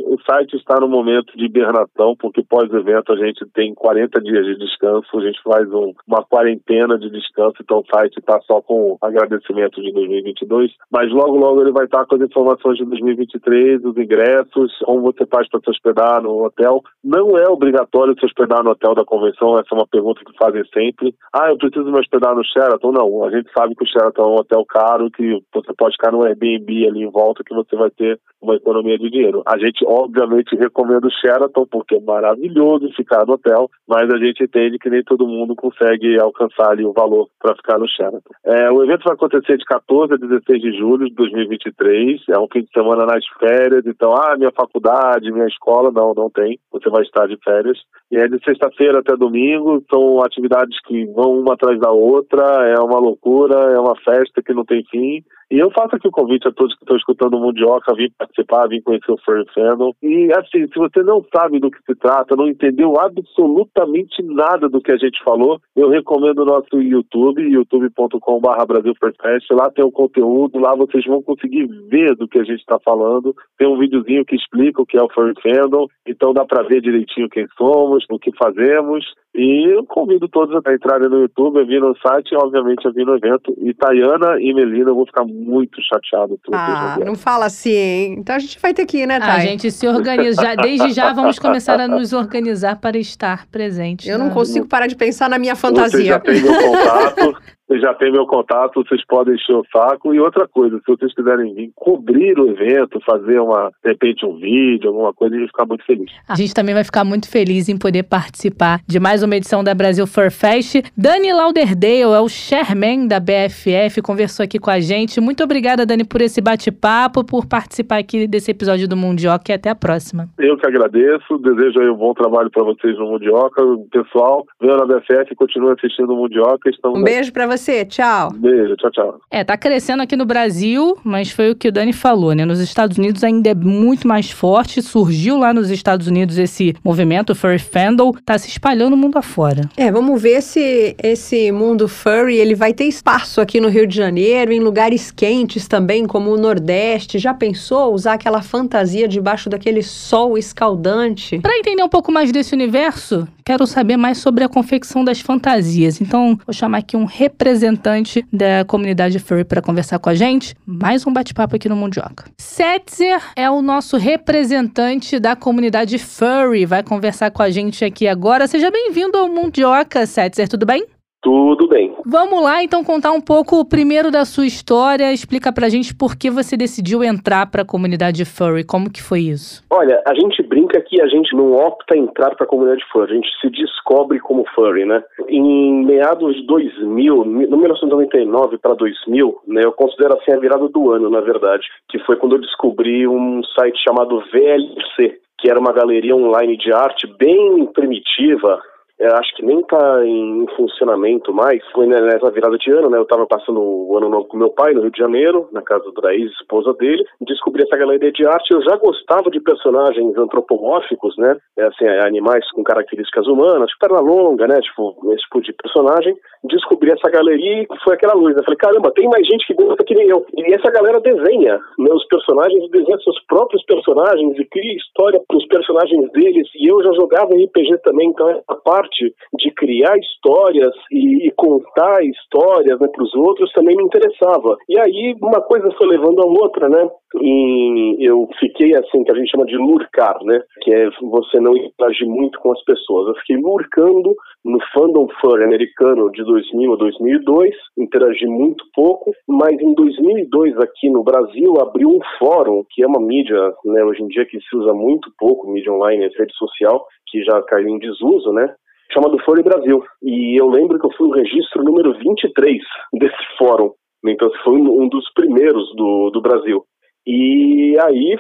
O site está no momento de hibernação, porque pós-evento a gente tem 40 dias de descanso, a gente faz um, uma quarentena de descanso, então o site está só com agradecimento de 2022, mas logo logo ele vai estar com as informações de 2023, os ingressos, como você faz para se hospedar no hotel. Não é obrigatório se hospedar no hotel da convenção, essa é uma pergunta que fazem sempre. Ah, eu preciso me hospedar no Sheraton? Não, a gente sabe que o Sheraton é um hotel caro, que você pode ficar no Airbnb ali em volta, que você vai ter uma economia de dinheiro. A gente, obviamente, recomenda o Sheraton, porque é maravilhoso ficar no hotel, mas a gente entende que nem todo mundo consegue alcançar ali o valor para ficar no Sheraton. É, o evento vai acontecer de 14 a 16 de julho de 2023, é um fim de semana nas férias, então, ah, minha faculdade, minha escola, não, não tem, você vai estar de férias. E é de sexta-feira até domingo, são atividades que vão uma atrás da outra, é uma loucura, é uma festa que não tem fim. E eu faço aqui o convite a todos que estão escutando o Mundioca, vir participar, vir conhecer o Furry Fandom. E assim, se você não sabe do que se trata, não entendeu absolutamente nada do que a gente falou, eu recomendo o nosso YouTube, youtube.com.br BrasilFurFest. Lá tem o conteúdo, lá vocês vão conseguir ver do que a gente está falando. Tem um videozinho que explica o que é o Furry Fandom, então dá para ver direitinho quem somos, o que fazemos. E eu convido todos a entrarem no YouTube, a vir no site e, obviamente, a vir no evento. E Tayana e Melina, eu vou ficar muito chateado. Ah, não fala assim, hein? Então a gente vai ter que ir, né, Thay? A gente se organiza. Já, desde já vamos começar a nos organizar para estar presente. Eu não consigo parar de pensar na minha fantasia. Você já tem meu contato. Facebook. Vocês já têm meu contato, vocês podem encher o saco. E outra coisa, se vocês quiserem vir cobrir o evento, fazer uma, de repente, um vídeo, alguma coisa, a gente ficar muito feliz. A gente também vai ficar muito feliz em poder participar de mais uma edição da Brasil Fur Fest. Dani Lauderdale é o chairman da BFF, conversou aqui com a gente. Muito obrigada, Dani, por esse bate-papo, por participar aqui desse episódio do Mundioca e até a próxima. Eu que agradeço, desejo aí um bom trabalho para vocês no Mundioca. Pessoal, venham na BFF e continuem assistindo o Mundioca. Estamos um beijo para você você. Tchau. Beijo, tchau, tchau. É, tá crescendo aqui no Brasil, mas foi o que o Dani falou, né? Nos Estados Unidos ainda é muito mais forte. Surgiu lá nos Estados Unidos esse movimento, Furry Fandom, tá se espalhando o mundo afora. É, vamos ver se esse mundo furry ele vai ter espaço aqui no Rio de Janeiro, em lugares quentes também, como o Nordeste. Já pensou usar aquela fantasia debaixo daquele sol escaldante? Para entender um pouco mais desse universo, quero saber mais sobre a confecção das fantasias. Então, vou chamar aqui um representante da comunidade furry para conversar com a gente. Mais um bate-papo aqui no Mundioca. Setzer é o nosso representante da comunidade furry, vai conversar com a gente aqui agora. Seja bem-vindo ao Mundioca, Setzer, tudo bem? Tudo bem. Vamos lá, então, contar um pouco primeiro da sua história. Explica pra gente por que você decidiu entrar pra comunidade furry. Como que foi isso? Olha, a gente brinca que a gente não opta entrar pra comunidade furry. A gente se descobre como furry, né? Em meados de 2000, no 1999 para 2000, né? Eu considero assim a virada do ano, na verdade. Que foi quando eu descobri um site chamado VLC, que era uma galeria online de arte bem primitiva, é, acho que nem está em funcionamento mais. Foi nessa virada de ano, né? Eu estava passando o ano novo com meu pai no Rio de Janeiro, na casa da ex-esposa dele. Descobri essa galeria de arte. Eu já gostava de personagens antropomórficos, né? É, assim, é, animais com características humanas, tipo perna longa, né? Tipo, esse tipo de personagem. Descobri essa galeria e foi aquela luz. Eu falei, caramba, tem mais gente que gosta que nem eu. E essa galera desenha né, os personagens, desenha seus próprios personagens e cria história para os personagens deles. E eu já jogava RPG também, então essa parte parte de criar histórias e, e contar histórias né, para os outros também me interessava. E aí uma coisa foi levando a outra, né? E eu fiquei assim, que a gente chama de lurcar, né? Que é você não interagir muito com as pessoas. Eu fiquei lurcando no Fandom Fur americano de 2000 a 2002, interagi muito pouco, mas em 2002 aqui no Brasil abriu um fórum, que é uma mídia, né, hoje em dia que se usa muito pouco, mídia online, rede social, que já caiu em desuso, né? chamado Folha Brasil. E eu lembro que eu fui o registro número 23 desse fórum. Então, foi um dos primeiros do, do Brasil. E aí,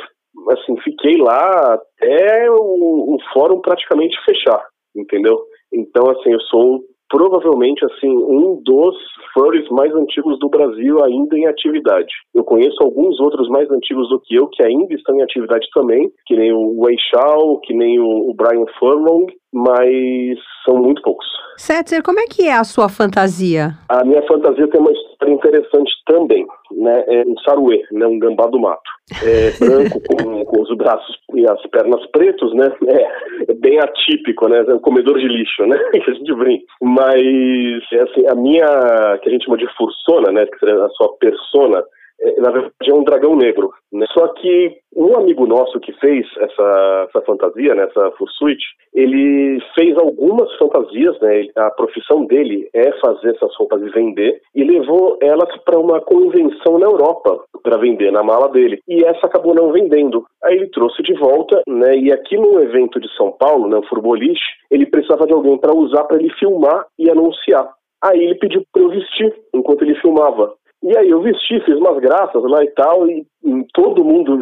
assim, fiquei lá até o, o fórum praticamente fechar, entendeu? Então, assim, eu sou provavelmente assim um dos furries mais antigos do Brasil ainda em atividade. Eu conheço alguns outros mais antigos do que eu que ainda estão em atividade também, que nem o Wei Shao, que nem o Brian Furlong, mas são muito poucos. Setzer, como é que é a sua fantasia? A minha fantasia tem uma história interessante né? É um saruê, né? Um gambá do mato. É branco com, com os braços e as pernas pretos, né? É, é bem atípico, né? É um comedor de lixo, né? Que a gente brinca. Mas, é assim, a minha, que a gente chama de fursona, né? Que seria a sua persona, na verdade é um dragão negro. Né? Só que um amigo nosso que fez essa, essa fantasia, né, essa fursuit, ele fez algumas fantasias, né, a profissão dele é fazer essas roupas e vender, e levou elas para uma convenção na Europa para vender na mala dele. E essa acabou não vendendo. Aí ele trouxe de volta, né, e aqui no evento de São Paulo, né, o Furboliche, ele precisava de alguém para usar para ele filmar e anunciar. Aí ele pediu para eu vestir enquanto ele filmava. E aí eu vesti, fiz umas graças lá e tal, e, e todo mundo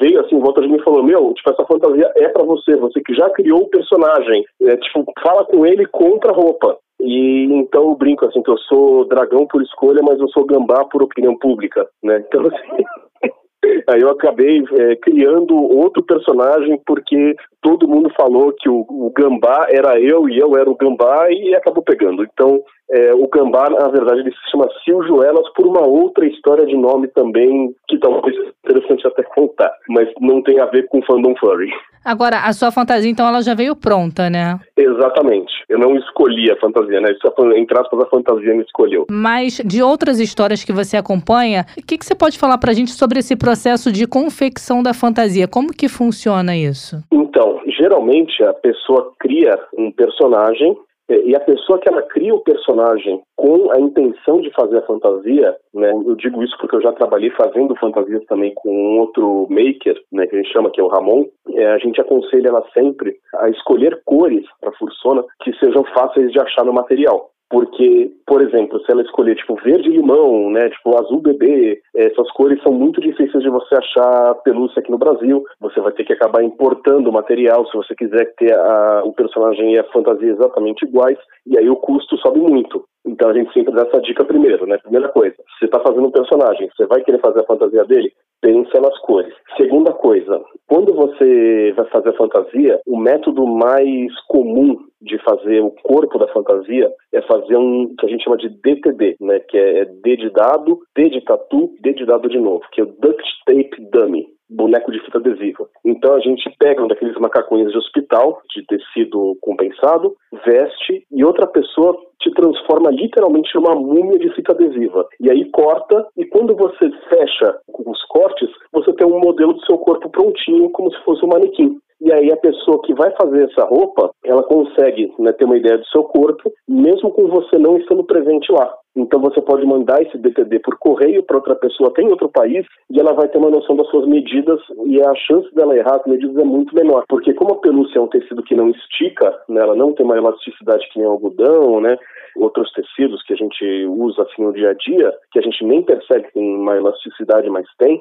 veio assim em volta de mim e falou, meu, tipo, essa fantasia é para você, você que já criou o personagem. É, tipo, fala com ele contra a roupa. E então eu brinco assim que eu sou dragão por escolha, mas eu sou gambá por opinião pública, né? Então assim. Aí eu acabei é, criando outro personagem porque todo mundo falou que o, o, Gambá era eu e eu era o Gambá e acabou pegando. Então, é, o Gambá, na verdade, ele se chama Siljuelas por uma outra história de nome também que talvez seja interessante até contar, mas não tem a ver com fandom furry. Agora, a sua fantasia, então, ela já veio pronta, né? Exatamente. Eu não escolhi a fantasia, né? Isso, entre aspas, a fantasia me escolheu. Mas, de outras histórias que você acompanha, o que, que você pode falar pra gente sobre esse processo de confecção da fantasia? Como que funciona isso? Então, geralmente a pessoa cria um personagem é, e a pessoa que ela cria o personagem com a intenção de fazer a fantasia, né? Eu digo isso porque eu já trabalhei fazendo fantasias também com um outro maker, né? Que a gente chama que é o Ramon. É, a gente aconselha ela sempre a escolher cores para a fursona que sejam fáceis de achar no material. Porque, por exemplo, se ela escolher tipo verde limão, né, tipo azul bebê, essas cores são muito difíceis de você achar pelúcia aqui no Brasil. Você vai ter que acabar importando o material se você quiser ter a, o personagem e a fantasia exatamente iguais, e aí o custo sobe muito. Então a gente sempre dá essa dica primeiro, né? Primeira coisa, você está fazendo um personagem, você vai querer fazer a fantasia dele? Pensa nas cores. Segunda coisa, quando você vai fazer a fantasia, o método mais comum de fazer o corpo da fantasia é fazer um que a gente chama de DTD, né? Que é D de dado, D de tatu, D de dado de novo, que é o Duct Tape Dummy boneco de fita adesiva. Então a gente pega um daqueles macacões de hospital, de tecido compensado, veste e outra pessoa te transforma literalmente numa múmia de fita adesiva. E aí corta, e quando você fecha os cortes, você tem um modelo do seu corpo prontinho, como se fosse um manequim. E aí a pessoa que vai fazer essa roupa, ela consegue né, ter uma ideia do seu corpo, mesmo com você não estando presente lá. Então você pode mandar esse DTD por correio para outra pessoa tem outro país e ela vai ter uma noção das suas medidas e a chance dela errar as medidas é muito menor, porque como a pelúcia é um tecido que não estica, né, ela não tem uma elasticidade que nem algodão, né, outros tecidos que a gente usa assim no dia a dia, que a gente nem percebe que tem uma elasticidade, mas tem,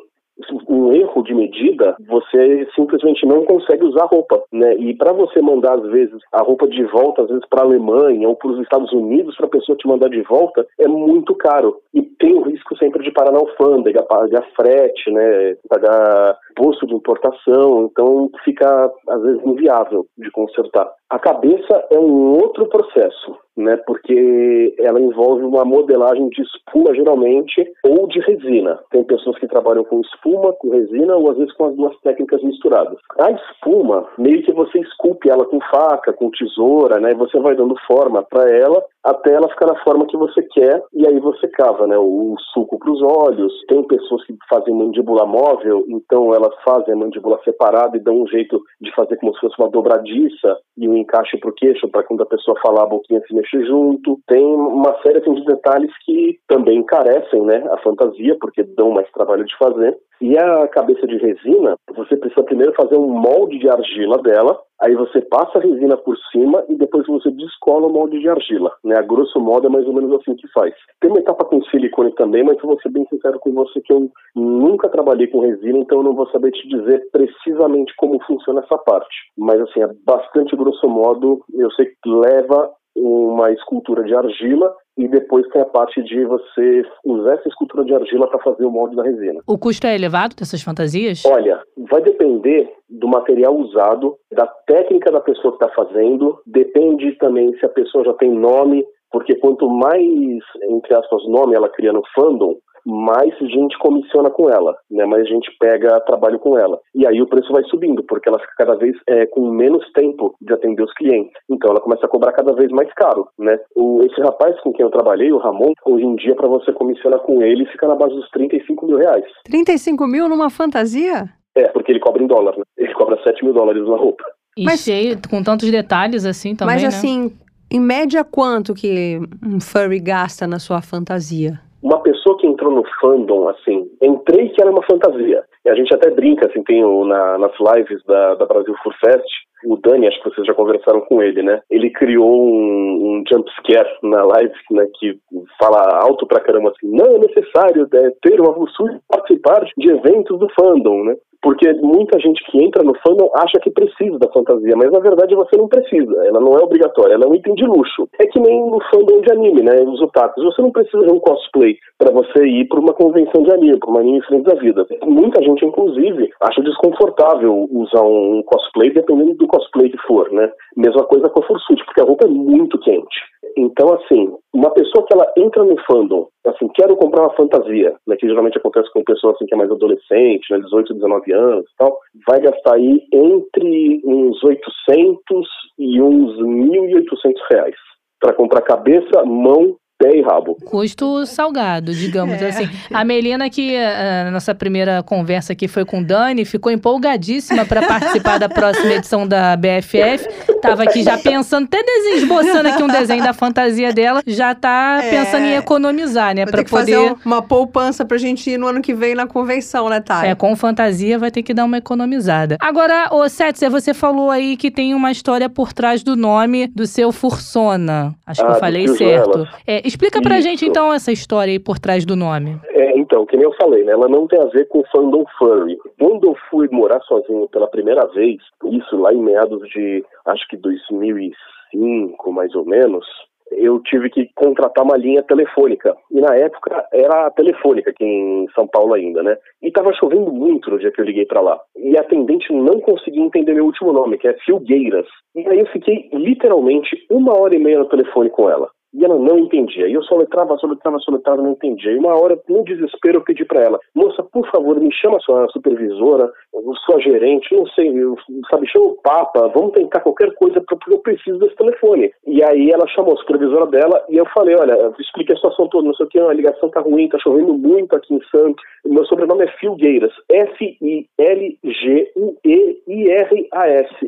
um erro de medida, você simplesmente não consegue usar roupa, né? E para você mandar às vezes a roupa de volta, às vezes para a Alemanha ou para os Estados Unidos, para a pessoa te mandar de volta, é muito caro e tem o risco sempre de parar na alfândega, pagar frete, né? Pagar posto de importação, então fica às vezes inviável de consertar. A cabeça é um outro processo, né? Porque ela envolve uma modelagem de espuma geralmente ou de resina. Tem pessoas que trabalham com espuma, com resina ou às vezes com as duas técnicas misturadas. A espuma, meio que você esculpe ela com faca, com tesoura, né? Você vai dando forma para ela até ela ficar na forma que você quer e aí você cava, né? O, suco para os olhos. Tem pessoas que fazem mandíbula móvel, então elas fazem a mandíbula separada e dão um jeito de fazer como se fosse uma dobradiça e um encaixe para o queixo para quando a pessoa falar a boquinha se mexer junto. Tem uma série assim, de detalhes que também encarecem, né? A fantasia porque dão mais trabalho de fazer. E a cabeça de resina, você precisa primeiro fazer um molde de argila dela, aí você passa a resina por cima e depois você descola o molde de argila. Né? A grosso modo é mais ou menos assim que faz. Tem uma etapa com silicone também, mas eu vou ser bem sincero com você que eu nunca trabalhei com resina, então eu não vou saber te dizer precisamente como funciona essa parte. Mas assim, é bastante grosso modo, eu sei que leva uma escultura de argila e depois tem a parte de você usar essa escultura de argila para fazer o molde da resina. O custo é elevado dessas fantasias? Olha, vai depender do material usado, da técnica da pessoa que está fazendo, depende também se a pessoa já tem nome, porque quanto mais, entre aspas, nome ela cria no fandom, mais gente comissiona com ela, né? mais gente pega trabalho com ela. E aí o preço vai subindo, porque ela fica cada vez é, com menos tempo de atender os clientes. Então ela começa a cobrar cada vez mais caro. Né? O, esse rapaz com quem eu trabalhei, o Ramon, hoje em dia, para você comissionar com ele, fica na base dos 35 mil reais. 35 mil numa fantasia? É, porque ele cobra em dólar, né? Ele cobra 7 mil dólares na roupa. E Mas, cheio, com tantos detalhes assim também, Mas né? assim, em média, quanto que um furry gasta na sua fantasia? Uma pessoa que entrou no fandom, assim, entrei que era uma fantasia. A gente até brinca, assim, tem o, na, nas lives da, da Brasil Fur Fest, o Dani, acho que vocês já conversaram com ele, né? Ele criou um, um jump scare na live, né? Que fala alto pra caramba assim, não é necessário é, ter uma e participar de eventos do fandom, né? Porque muita gente que entra no fandom acha que precisa da fantasia, mas na verdade você não precisa, ela não é obrigatória, ela é um item de luxo. É que nem no fandom de anime, né? Os otakus, você não precisa de um cosplay para você ir para uma convenção de anime, para uma anime frente da vida. Muita gente, inclusive, acha desconfortável usar um cosplay dependendo do cosplay que for, né? Mesma coisa com a fursuit, porque a roupa é muito quente. Então, assim, uma pessoa que ela entra no fandom, assim, quero comprar uma fantasia, né, que geralmente acontece com pessoa assim que é mais adolescente, né, 18, 19 anos e tal, vai gastar aí entre uns 800 e uns 1.800 reais para comprar cabeça, mão pé e rabo. Custo salgado, digamos é. assim. A Melina, que a nossa primeira conversa aqui foi com o Dani, ficou empolgadíssima para participar da próxima edição da BFF. Tava aqui já pensando, até esboçando aqui um desenho da fantasia dela, já tá é. pensando em economizar, né? Para poder fazer uma poupança pra gente ir no ano que vem na convenção, né, Thay? É, com fantasia vai ter que dar uma economizada. Agora, ô Setzer, você falou aí que tem uma história por trás do nome do seu Fursona. Acho ah, que eu falei certo. É, Explica pra Isso. gente então essa história aí por trás do nome. É, então, que nem eu falei, né? Ela não tem a ver com fandom furry. Quando eu fui morar sozinho pela primeira vez, isso lá em meados de, acho que 2005, mais ou menos, eu tive que contratar uma linha telefônica. E na época era a telefônica aqui em São Paulo ainda, né? E tava chovendo muito no dia que eu liguei para lá. E a atendente não conseguia entender meu último nome, que é Filgueiras. E aí eu fiquei literalmente uma hora e meia no telefone com ela. E ela não entendia. E eu soletrava, soletrava, soletrava, não entendia. E uma hora, no desespero, eu pedi para ela: moça, por favor, me chama sua supervisora, sua gerente, não sei, sabe, chama o Papa, vamos tentar qualquer coisa porque eu preciso desse telefone. E aí ela chamou a supervisora dela e eu falei: olha, expliquei a situação toda, não sei o que, a ligação tá ruim, tá chovendo muito aqui em Santos. Meu sobrenome é Filgueiras, F-I-L-G-U-E-I-R-A-S.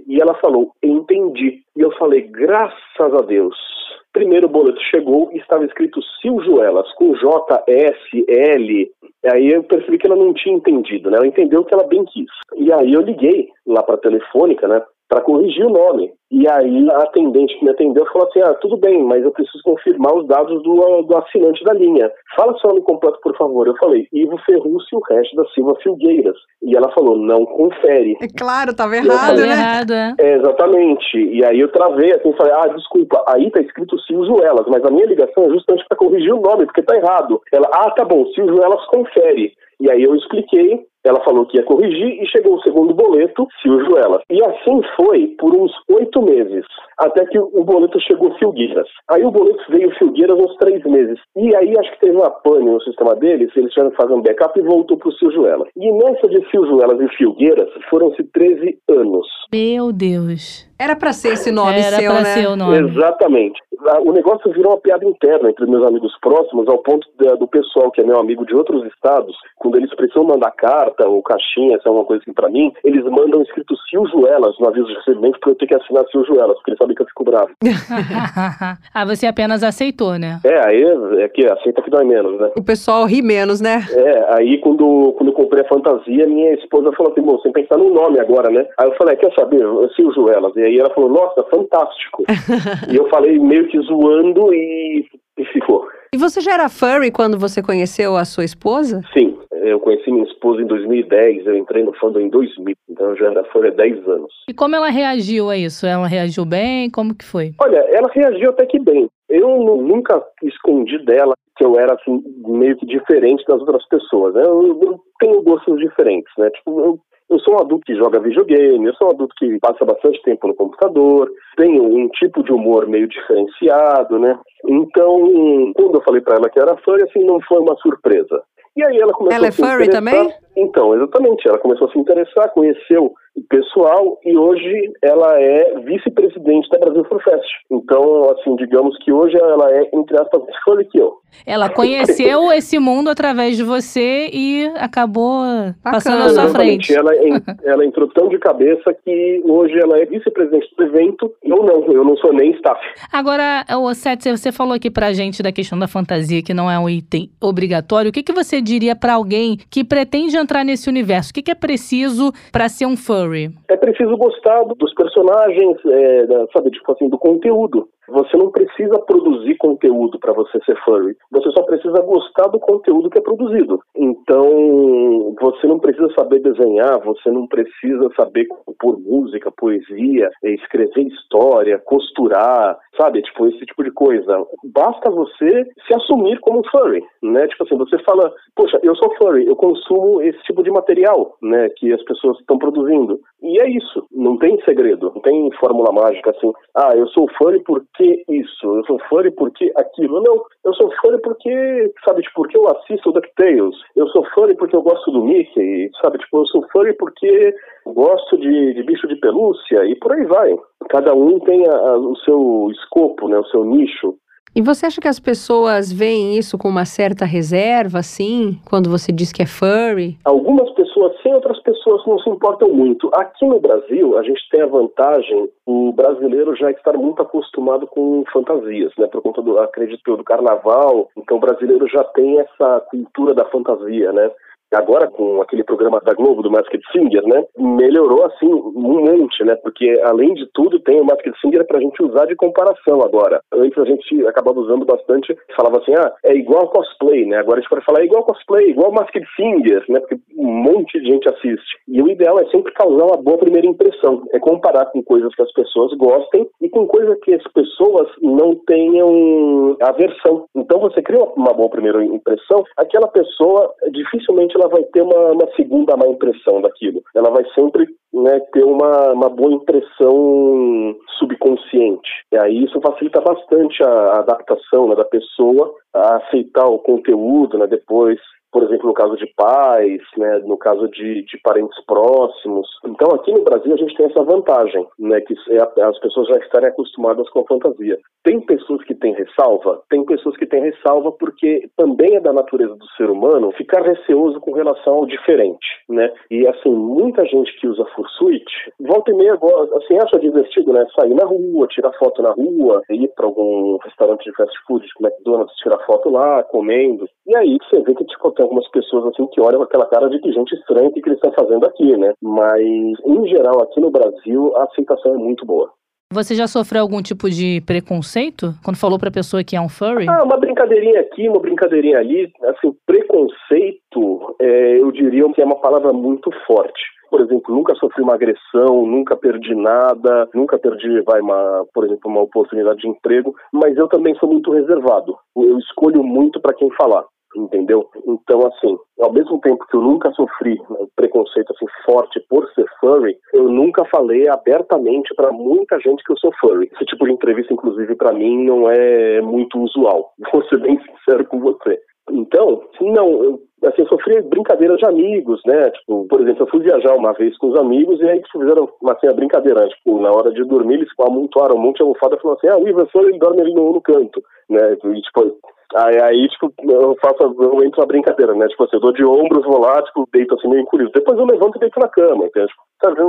E ela falou: entendi. E eu falei: graças a Deus Primeiro boleto chegou e estava escrito Siljuelas, com J, S, L. Aí eu percebi que ela não tinha entendido, né? Ela entendeu o que ela bem quis. E aí eu liguei lá para a telefônica, né? Para corrigir o nome. E aí a atendente que me atendeu falou assim: ah, tudo bem, mas eu preciso confirmar os dados do, do assinante da linha. Fala seu nome completo, por favor. Eu falei: Ivo Ferrucci e o resto da Silva Filgueiras. E ela falou: não confere. É claro, estava errado, né? Errado, é. é. Exatamente. E aí eu travei assim falei: ah, desculpa, aí tá escrito Silvio Elas, mas a minha ligação é justamente para corrigir o nome, porque tá errado. Ela: ah, tá bom, Silvio Elas confere. E aí eu expliquei ela falou que ia corrigir e chegou o segundo boleto, Silvio Elas. E assim foi por uns oito meses, até que o boleto chegou Filgueiras. Aí o boleto veio Filgueiras uns três meses. E aí acho que teve uma pane no sistema deles, eles tiveram que fazer um backup e voltou pro Silvio Elas. E nessa de Silvio Elas e Filgueiras foram-se 13 anos. Meu Deus. Era para ser esse nome Era seu, pra né? Ser o nome. Exatamente. O negócio virou uma piada interna entre meus amigos próximos, ao ponto de, do pessoal que é meu amigo de outros estados, quando eles precisam mandar carta ou caixinha, se é uma coisa assim pra mim, eles mandam escrito Siljuelas no aviso de recebimento pra eu ter que assinar Siljuelas, porque eles sabem que eu fico bravo. ah, você apenas aceitou, né? É, aí é que aceita que dói menos, né? O pessoal ri menos, né? É, aí quando, quando eu comprei a fantasia, minha esposa falou assim, bom, você tem que pensar no nome agora, né? Aí eu falei, quer saber, Siljuelas. E aí ela falou, nossa, fantástico. e eu falei meio que zoando e, e ficou. E você já era furry quando você conheceu a sua esposa? Sim, Eu conheci minha esposa em 2010, eu entrei no fandom em 2000, então eu já era fã há 10 anos. E como ela reagiu a isso? Ela reagiu bem? Como que foi? Olha, ela reagiu até que bem. Eu nunca escondi dela que eu era assim meio que diferente das outras pessoas. Né? Eu, eu tenho gostos diferentes, né? Tipo, eu eu sou um adulto que joga videogame, eu sou um adulto que passa bastante tempo no computador, tenho um tipo de humor meio diferenciado, né? Então, quando eu falei para ela que era fã, assim, não foi uma surpresa. E aí ela começou ela a é se furry interessar. também? Então, exatamente. Ela começou a se interessar, conheceu pessoal e hoje ela é vice-presidente da Brasil Fur Fest. Então, assim, digamos que hoje ela é, entre aspas, furry que eu. Ela conheceu esse mundo através de você e acabou passando na sua frente. Ela, en- ela entrou tão de cabeça que hoje ela é vice-presidente do evento. Eu não, eu não sou nem staff. Agora, o Seth, você falou aqui pra gente da questão da fantasia, que não é um item obrigatório. O que, que você diria pra alguém que pretende entrar nesse universo? O que, que é preciso pra ser um É preciso gostar dos personagens, é, da- sabe, tipo assim, do conteúdo. Você não precisa produzir conteúdo para você ser furry. Você só precisa gostar do conteúdo que é produzido. Então, você não precisa saber desenhar, você não precisa saber compor música, poesia, escrever história, costurar, sabe? Tipo, esse tipo de coisa. Basta você se assumir como furry, né? Tipo assim, você fala, poxa, eu sou furry, eu consumo esse tipo de material, né? Que as pessoas estão produzindo. E é isso. Não tem segredo. Não tem fórmula mágica assim. Ah, eu sou furry porque isso. Eu sou furry porque aquilo. Não. Eu sou furry porque, sabe, tipo, porque eu assisto DuckTales. Eu sou furry porque eu gosto do Mickey. Sabe, tipo, eu sou furry porque gosto de, de bicho de pelúcia. E por aí vai. Cada um tem a- a- o seu escopo, né? O seu nicho. E você acha que as pessoas veem isso com uma certa reserva, assim, quando você diz que é furry? Algumas pessoas sim, outras pessoas não se importam muito. Aqui no Brasil, a gente tem a vantagem o brasileiro já estar muito acostumado com fantasias, né? Por conta do, acredito do carnaval. Então, o brasileiro já tem essa cultura da fantasia, né? Agora, com aquele programa da Globo, do Masked Singer, né? Melhorou, assim, um monte, né? Porque, além de tudo, tem o Masked Singer pra gente usar de comparação agora. Antes a gente acabava usando bastante, falava assim, ah, é igual cosplay, né? Agora a gente pode falar é igual cosplay, igual Masked Singer, né? Porque um monte de gente assiste. E o ideal é sempre causar uma boa primeira impressão. É comparar com coisas que as pessoas gostem e com coisas que as pessoas não tenham aversão. Então, você cria uma boa primeira impressão, aquela pessoa dificilmente ela vai ter uma, uma segunda má impressão daquilo. Ela vai sempre né, ter uma, uma boa impressão subconsciente. E aí isso facilita bastante a, a adaptação né, da pessoa a aceitar o conteúdo né, depois por exemplo, no caso de pais, né, no caso de, de parentes próximos. Então, aqui no Brasil, a gente tem essa vantagem, né, que é as pessoas já estarem acostumadas com a fantasia. Tem pessoas que têm ressalva? Tem pessoas que têm ressalva porque também é da natureza do ser humano ficar receoso com relação ao diferente, né? E, assim, muita gente que usa fursuit, volta e meia, assim, acha divertido, né? Sair na rua, tirar foto na rua, ir para algum restaurante de fast food, tipo McDonald's, tirar foto lá, comendo. E aí você vê que, tipo, algumas pessoas, assim, que olham com aquela cara de que gente estranha o que que eles estão fazendo aqui, né? Mas, em geral, aqui no Brasil, a aceitação é muito boa. Você já sofreu algum tipo de preconceito quando falou pra pessoa que é um furry? Ah, uma brincadeirinha aqui, uma brincadeirinha ali. Assim, preconceito, é, eu diria que é uma palavra muito forte. Por exemplo, nunca sofri uma agressão, nunca perdi nada, nunca perdi, vai, uma, por exemplo, uma oportunidade de emprego, mas eu também sou muito reservado. Eu escolho muito para quem falar. Entendeu? Então, assim, ao mesmo tempo que eu nunca sofri um preconceito assim forte por ser furry, eu nunca falei abertamente para muita gente que eu sou furry. Esse tipo de entrevista, inclusive, para mim não é muito usual. Vou ser bem sincero com você. Então, não, eu, assim, eu sofri brincadeiras de amigos, né? Tipo, por exemplo, eu fui viajar uma vez com os amigos e aí eles fizeram uma assim, a brincadeira, tipo, na hora de dormir eles amontoaram um monte de almofada e falaram assim, ah, o Ivan Furry, ele dorme ali no, no canto, né? E, tipo, Aí, aí, tipo, eu faço, eu entro na brincadeira, né? Tipo assim, eu dou de ombros, vou lá, tipo, deito assim meio encolhido. Depois eu levanto e deito na cama, entende? Tipo, Sabe,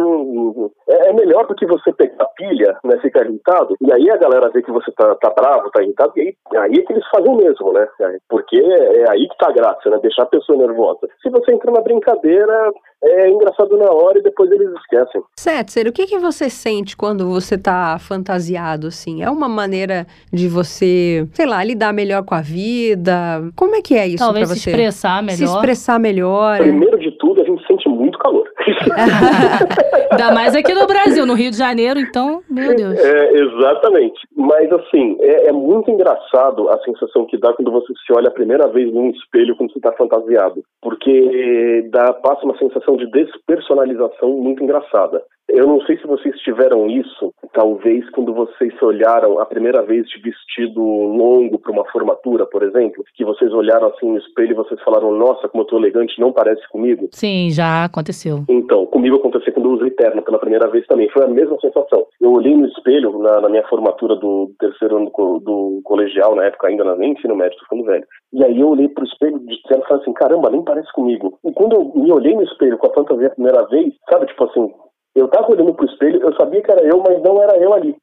é, é melhor do que você pegar pilha, né, ficar irritado, e aí a galera vê que você tá, tá bravo, tá irritado, e aí, aí é que eles fazem mesmo, né? Porque é aí que tá a graça, né? Deixar a pessoa nervosa. Se você entra na brincadeira, é engraçado na hora e depois eles esquecem. Setzer, o que, que você sente quando você tá fantasiado, assim? É uma maneira de você, sei lá, lidar melhor com a vida? Como é que é isso Talvez pra se você? expressar melhor. Se expressar melhor. Primeiro de tudo, a gente sente muito calor. Ainda mais aqui no Brasil, no Rio de Janeiro, então, meu Deus. É, exatamente. Mas assim, é, é, muito engraçado a sensação que dá quando você se olha a primeira vez num espelho quando você está fantasiado. Porque dá, passa uma sensação de despersonalização muito engraçada. Eu não sei se vocês tiveram isso, talvez quando vocês se olharam a primeira vez de vestido longo para uma formatura, por exemplo, que vocês olharam assim no espelho e vocês falaram, nossa, como eu tô elegante, não parece comigo. Sim, já aconteceu. Então, comigo aconteceu quando eu usei terno pela primeira vez também, foi a mesma sensação. Eu olhei no espelho na, na minha formatura do terceiro ano do, do, colegial, na época ainda nem ensino médio, tô ficando velho. E aí eu olhei pro espelho de terno e falei assim, caramba, nem parece comigo. E quando eu me olhei no espelho com a fantasia a primeira vez, sabe, tipo assim, eu estava olhando para o espelho, eu sabia que era eu, mas não era eu ali.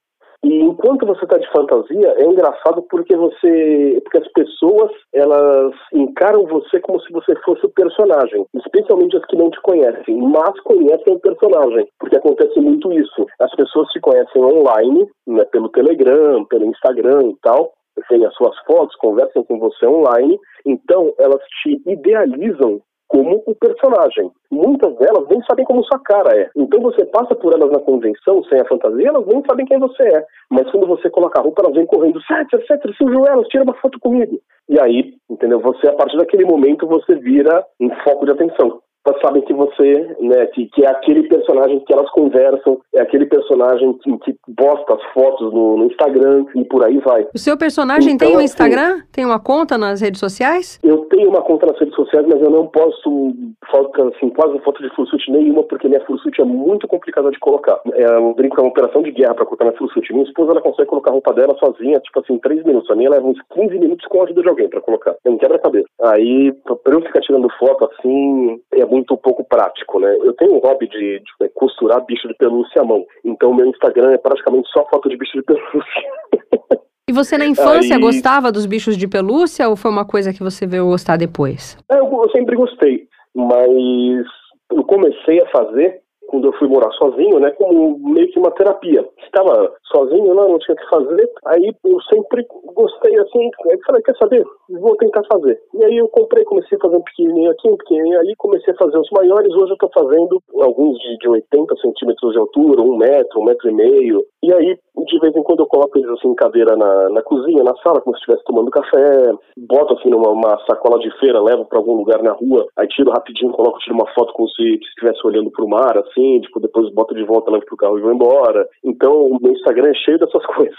E enquanto você está de fantasia, é engraçado porque você, porque as pessoas elas encaram você como se você fosse o personagem, especialmente as que não te conhecem, mas conhecem o personagem, porque acontece muito isso. As pessoas te conhecem online, né, pelo Telegram, pelo Instagram e tal, veem as suas fotos, conversam com você online, então elas te idealizam como o personagem. Muitas delas nem sabem como sua cara é. Então você passa por elas na convenção, sem a fantasia, elas nem sabem quem você é. Mas quando você coloca a roupa, elas vêm correndo, Sétia, Sétia, surgiu elas, tira uma foto comigo. E aí, entendeu? Você, a partir daquele momento, você vira um foco de atenção elas sabem que você, né, que, que, é aquele personagem que elas conversam, é aquele personagem que, que posta as fotos no, no, Instagram e por aí vai. O seu personagem então, tem um assim, Instagram? Assim, tem uma conta nas redes sociais? Eu tenho uma conta nas redes sociais, mas eu não posto foto, assim, quase foto de fursuit nenhuma, porque minha fursuit é muito complicada de colocar. É um brinco, é uma operação de guerra para colocar minha fursuit. Minha esposa, ela consegue colocar a roupa dela sozinha, tipo assim, 3 minutos. A minha leva uns 15 minutos com a ajuda de alguém para colocar. É um quebra-cabeça. Aí, pra eu ficar tirando foto assim, é muito pouco prático, né? Eu tenho um hobby de, de né, costurar bicho de pelúcia à mão. Então, meu Instagram é praticamente só foto de bicho de pelúcia. E você na infância Aí... gostava dos bichos de pelúcia ou foi uma coisa que você veio gostar depois? É, eu, eu sempre gostei, mas eu comecei a fazer quando eu fui morar sozinho, né, como meio que uma terapia. Estava sozinho, não, não tinha o que fazer, aí eu sempre gostei assim, falei, quer saber? Vou tentar fazer. E aí eu comprei, comecei a fazer um pequenininho aqui, um pequenininho ali, comecei a fazer os maiores, hoje eu estou fazendo alguns de, de 80 centímetros de altura, um metro, um metro e meio, e aí de vez em quando eu coloco eles assim em cadeira na, na cozinha, na sala, como se estivesse tomando café, boto assim numa sacola de feira, levo para algum lugar na rua, aí tiro rapidinho, coloco, tiro uma foto como se estivesse olhando para o mar, assim, tipo, depois boto de volta, levo pro carro e vou embora. Então, o meu Instagram é cheio dessas coisas.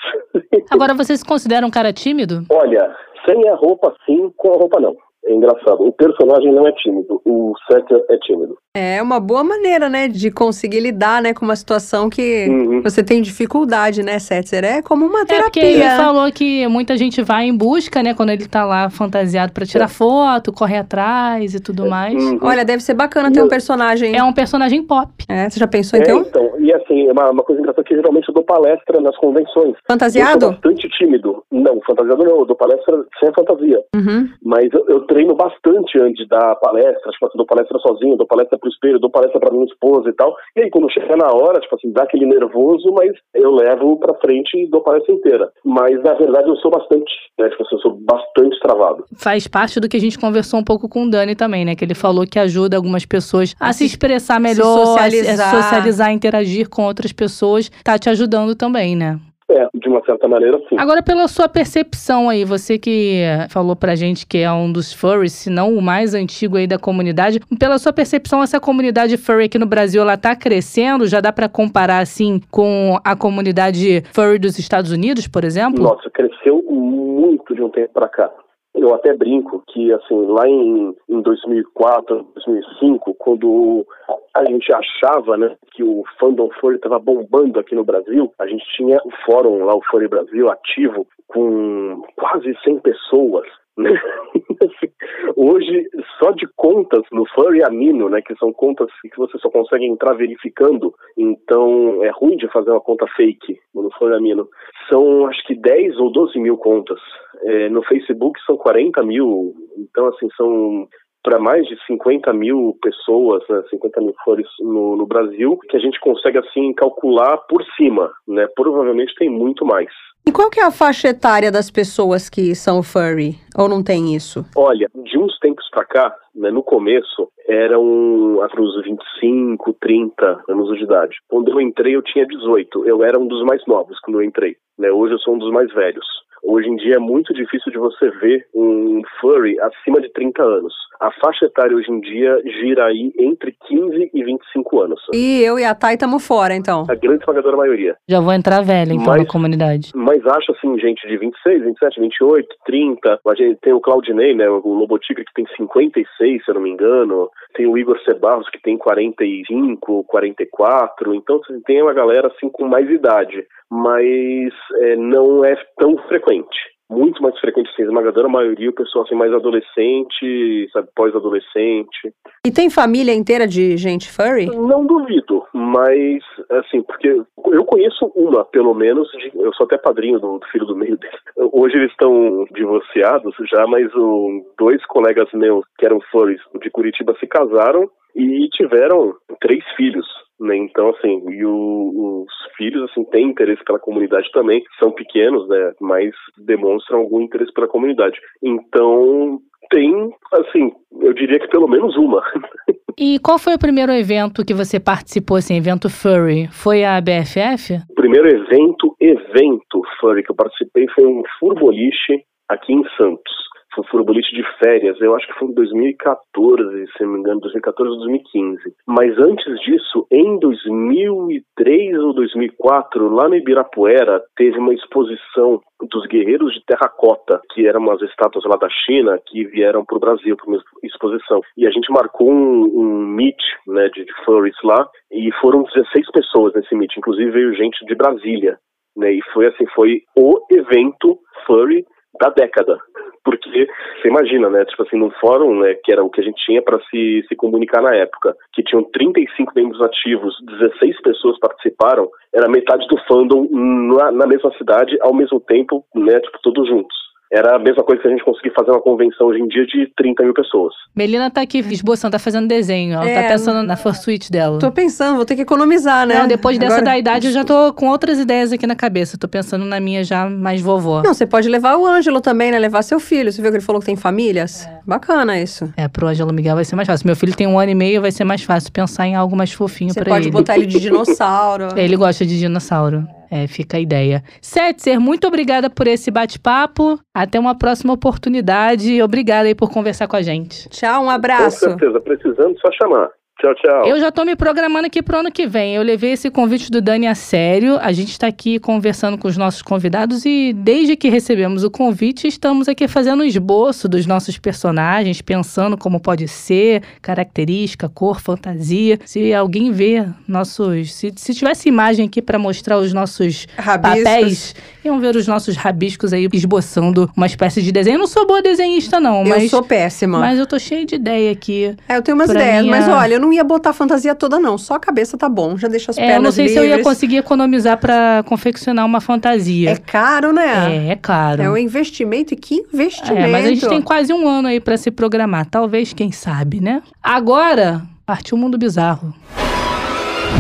Agora, você se considera um cara tímido? Olha, sem a roupa sim, com a roupa não. É engraçado. O personagem não é tímido, o Setter é tímido. É uma boa maneira, né, de conseguir lidar, né, com uma situação que uhum. você tem dificuldade, né, Setzer? É como uma terapia. É porque ele falou que muita gente vai em busca, né, quando ele tá lá fantasiado para tirar é. foto, correr atrás e tudo é. mais. Uhum. Olha, deve ser bacana ter um personagem. É um personagem pop. É, você já pensou então? É, então, e assim, uma, uma coisa engraçada geralmente eu dou palestra nas convenções. Fantasiado? Eu sou bastante tímido. Não, fantasiado não, eu dou palestra sem fantasia. Uhum. Mas eu, eu treino bastante antes de dar palestra, tipo assim, dou palestra sozinho, dou palestra pro espelho, dou palestra pra minha esposa e tal. E aí, quando chega na hora, tipo assim, dá aquele nervoso, mas eu levo pra frente e dou palestra inteira. Mas, na verdade, eu sou bastante, né, tipo assim, eu sou bastante travado. Faz parte do que a gente conversou um pouco com o Dani também, né, que ele falou que ajuda algumas pessoas a, a se expressar melhor, se socializar. A, a socializar, interagir com outras pessoas, tá te ajudando também, né? É, de uma certa maneira, sim. Agora, pela sua percepção aí, você que falou pra gente que é um dos furries, se não o mais antigo aí da comunidade, pela sua percepção, essa comunidade furry aqui no Brasil, ela tá crescendo? Já dá para comparar, assim, com a comunidade furry dos Estados Unidos, por exemplo? Nossa, cresceu muito de um tempo pra cá. Eu até brinco que, assim, lá em, em 2004, 2005, quando a gente achava, né, que o fandom furry estava bombando aqui no Brasil, a gente tinha o fórum lá, o Furry Brasil, ativo, com quase 100 pessoas, né? Hoje, só de contas no Furry Amino, né, que são contas que você só consegue entrar verificando, então é ruim de fazer uma conta fake no Furry Amino. São acho que 10 ou 12 mil contas. É, no Facebook são 40 mil, então assim, são para mais de 50 mil pessoas, né, 50 mil flores no, no, Brasil, que a gente consegue assim calcular por cima, né? Provavelmente tem muito mais. E qual que é a faixa etária das pessoas que são furry? Ou não tem isso? Olha, de uns tempos para cá, né, no começo, eram para os 25, 30 anos de idade. Quando eu entrei, eu tinha 18. Eu era um dos mais novos quando eu entrei. Né? Hoje eu sou um dos mais velhos. Hoje em dia é muito difícil de você ver um furry acima de 30 anos. A faixa etária hoje em dia gira aí entre 15 e 25 anos. E eu e a Thay estamos fora, então. A grande esmagadora maioria. Já vou entrar velha, então, mas, na comunidade. Mas acho, assim, gente de 26, 27, 28, 30. A gente tem o Claudinei, né, o Lobotigre, que tem 56, se eu não me engano. Tem o Igor Sebarros, que tem 45, 44. Então, assim, tem uma galera, assim, com mais idade. Mas é, não é tão frequente muito mais frequente, assim, esmagadora maioria, o pessoal assim, mais adolescente, sabe, pós-adolescente. E tem família inteira de gente furry? Não duvido, mas, assim, porque eu conheço uma, pelo menos, de, eu sou até padrinho do, do, filho do meio dele. Hoje eles estão divorciados já, mas o, dois colegas meus, que eram furries de Curitiba, se casaram e tiveram três filhos. Né? Então, assim, e o, os filhos, assim, têm interesse pela comunidade também, são pequenos, né, mas demonstram algum interesse pela comunidade. Então, tem, assim, eu diria que pelo menos uma. E qual foi o primeiro evento que você participou, assim, evento furry? Foi a BFF? O primeiro evento, evento furry que eu participei foi um furboliche aqui em Santos foi de férias, eu acho que foi em 2014, se não me engano, 2014 ou 2015. Mas antes disso, em 2003 ou 2004, lá no Ibirapuera, teve uma exposição dos guerreiros de terracota, que eram umas estátuas lá da China que vieram para o Brasil para uma exposição. E a gente marcou um, um meet né, de, de furries lá e foram 16 pessoas nesse meet, inclusive veio gente de Brasília. Né, e foi assim, foi o evento furry da década. Porque você imagina, né? Tipo assim, num fórum, né, que era o que a gente tinha para se, se comunicar na época, que tinham 35 membros ativos, 16 pessoas participaram, era metade do fandom na, na mesma cidade, ao mesmo tempo, né? Tipo, todos juntos era a mesma coisa que a gente conseguir fazer uma convenção hoje em dia de 30 mil pessoas. Melina tá aqui esboçando, tá fazendo desenho. Ela tá é, tá pensando na Fursuit dela. Tô pensando, vou ter que economizar, né? Não, depois dessa Agora... da idade eu já tô com outras ideias aqui na cabeça. Tô pensando na minha já mais vovó. Não, você pode levar o Ângelo também, né? Levar seu filho. Você viu que ele falou que tem famílias? É. Bacana isso. É, pro Ângelo Miguel vai ser mais fácil. Meu filho tem um ano e meio, vai ser mais fácil pensar em algo mais fofinho para ele. Você pode botar ele de dinossauro. ele gosta de dinossauro. É, fica a ideia. Setzer, muito obrigada por esse bate-papo. Até uma próxima oportunidade. Obrigada aí por conversar com a gente. Tchau, um abraço. Com certeza, precisando, só chamar. Tchau, tchau. Eu já tô me programando aqui pro ano que vem. Eu levei esse convite do Dani a sério. A gente está aqui conversando com os nossos convidados e desde que recebemos o convite, estamos aqui fazendo um esboço dos nossos personagens, pensando como pode ser, característica, cor, fantasia. Se alguém vê nossos. Se, se tivesse imagem aqui para mostrar os nossos rabiscos. papéis, iam ver os nossos rabiscos aí esboçando uma espécie de desenho. Eu não sou boa desenhista, não, mas. Eu sou péssima. Mas eu tô cheia de ideia aqui. É, eu tenho umas ideias, minha... mas olha, eu não ia botar a fantasia toda, não. Só a cabeça tá bom, já deixa as é, pernas Eu não sei livres. se eu ia conseguir economizar para confeccionar uma fantasia. É caro, né? É, é caro. É um investimento e que investimento. É, mas a gente tem quase um ano aí para se programar. Talvez, quem sabe, né? Agora, partiu o Mundo Bizarro.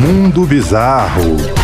Mundo Bizarro.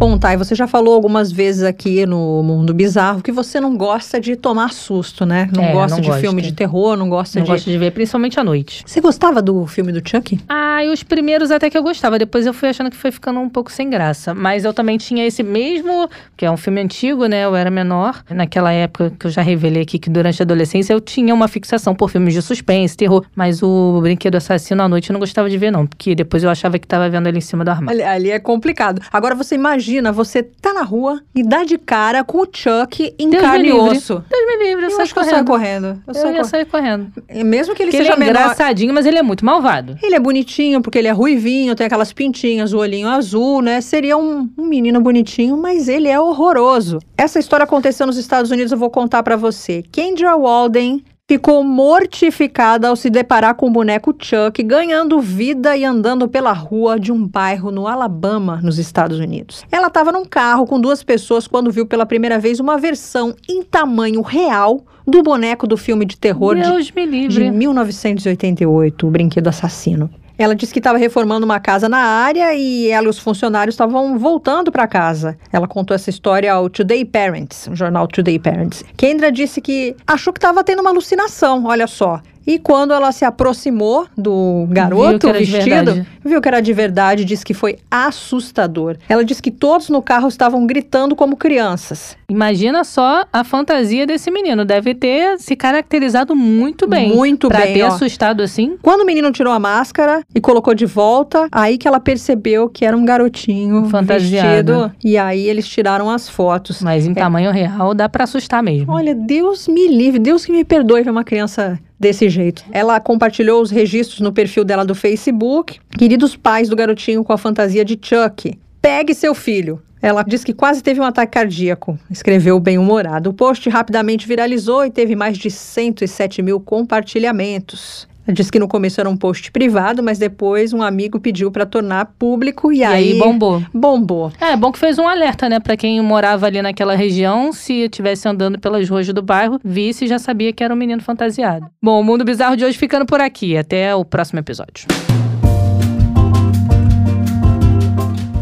Bom, Thay, você já falou algumas vezes aqui no Mundo Bizarro que você não gosta de tomar susto, né? Não é, gosta não de gosto. filme de terror, não gosta não de... Não gosto de ver, principalmente à noite. Você gostava do filme do Chuck? Ah, e os primeiros até que eu gostava. Depois eu fui achando que foi ficando um pouco sem graça. Mas eu também tinha esse mesmo, que é um filme antigo, né? Eu era menor. Naquela época que eu já revelei aqui que durante a adolescência eu tinha uma fixação por filmes de suspense, terror. Mas o Brinquedo Assassino à noite eu não gostava de ver, não. Porque depois eu achava que tava vendo ele em cima do armário. Ali, ali é complicado. Agora você imagina, você tá na rua e dá de cara com o Chuck em Deus carne e osso. Deus me livre, eu, eu acho que eu saio correndo. Eu, eu saio ia sair correndo. Mesmo que ele porque seja ele é menor... engraçadinho, mas ele é muito malvado. Ele é bonitinho, porque ele é ruivinho, tem aquelas pintinhas, o olhinho azul, né? Seria um, um menino bonitinho, mas ele é horroroso. Essa história aconteceu nos Estados Unidos, eu vou contar para você. Kendra Walden ficou mortificada ao se deparar com o boneco Chuck ganhando vida e andando pela rua de um bairro no Alabama, nos Estados Unidos. Ela estava num carro com duas pessoas quando viu pela primeira vez uma versão em tamanho real do boneco do filme de terror de, de 1988, O Brinquedo Assassino. Ela disse que estava reformando uma casa na área e ela e os funcionários estavam voltando para casa. Ela contou essa história ao Today Parents, o jornal Today Parents. Kendra disse que achou que estava tendo uma alucinação, olha só. E quando ela se aproximou do garoto Viu vestido, viu que era de verdade, disse que foi assustador. Ela disse que todos no carro estavam gritando como crianças. Imagina só a fantasia desse menino. Deve ter se caracterizado muito bem. Muito pra bem, ter ó. assustado assim. Quando o menino tirou a máscara e colocou de volta, aí que ela percebeu que era um garotinho Fantasiado. vestido. E aí eles tiraram as fotos. Mas em tamanho real dá pra assustar mesmo. Olha, Deus me livre, Deus que me perdoe ver uma criança desse jeito. Ela compartilhou os registros no perfil dela do Facebook. Queridos pais do garotinho com a fantasia de Chuck, pegue seu filho. Ela diz que quase teve um ataque cardíaco, escreveu bem-humorado. O post rapidamente viralizou e teve mais de 107 mil compartilhamentos. Disse que no começo era um post privado, mas depois um amigo pediu para tornar público e, E aí bombou. bombou. É, bom que fez um alerta, né? Pra quem morava ali naquela região, se estivesse andando pelas ruas do bairro, visse e já sabia que era um menino fantasiado. Bom, o Mundo Bizarro de hoje ficando por aqui. Até o próximo episódio.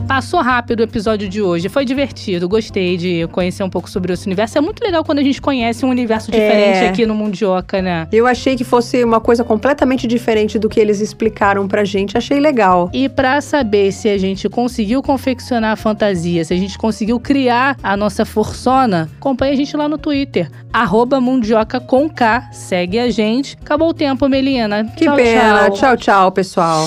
Passou rápido o episódio de hoje, foi divertido, gostei de conhecer um pouco sobre esse universo. É muito legal quando a gente conhece um universo diferente É. aqui no Mundioca, né? Eu achei que fosse uma coisa completamente diferente do que eles explicaram pra gente. Achei legal. E pra saber se a gente conseguiu confeccionar a fantasia, se a gente conseguiu criar a nossa forçona, acompanha a gente lá no Twitter, arroba Mundioca com K, segue a gente. Acabou o tempo, Melina. Que tchau, pena. Tchau. tchau, tchau pessoal.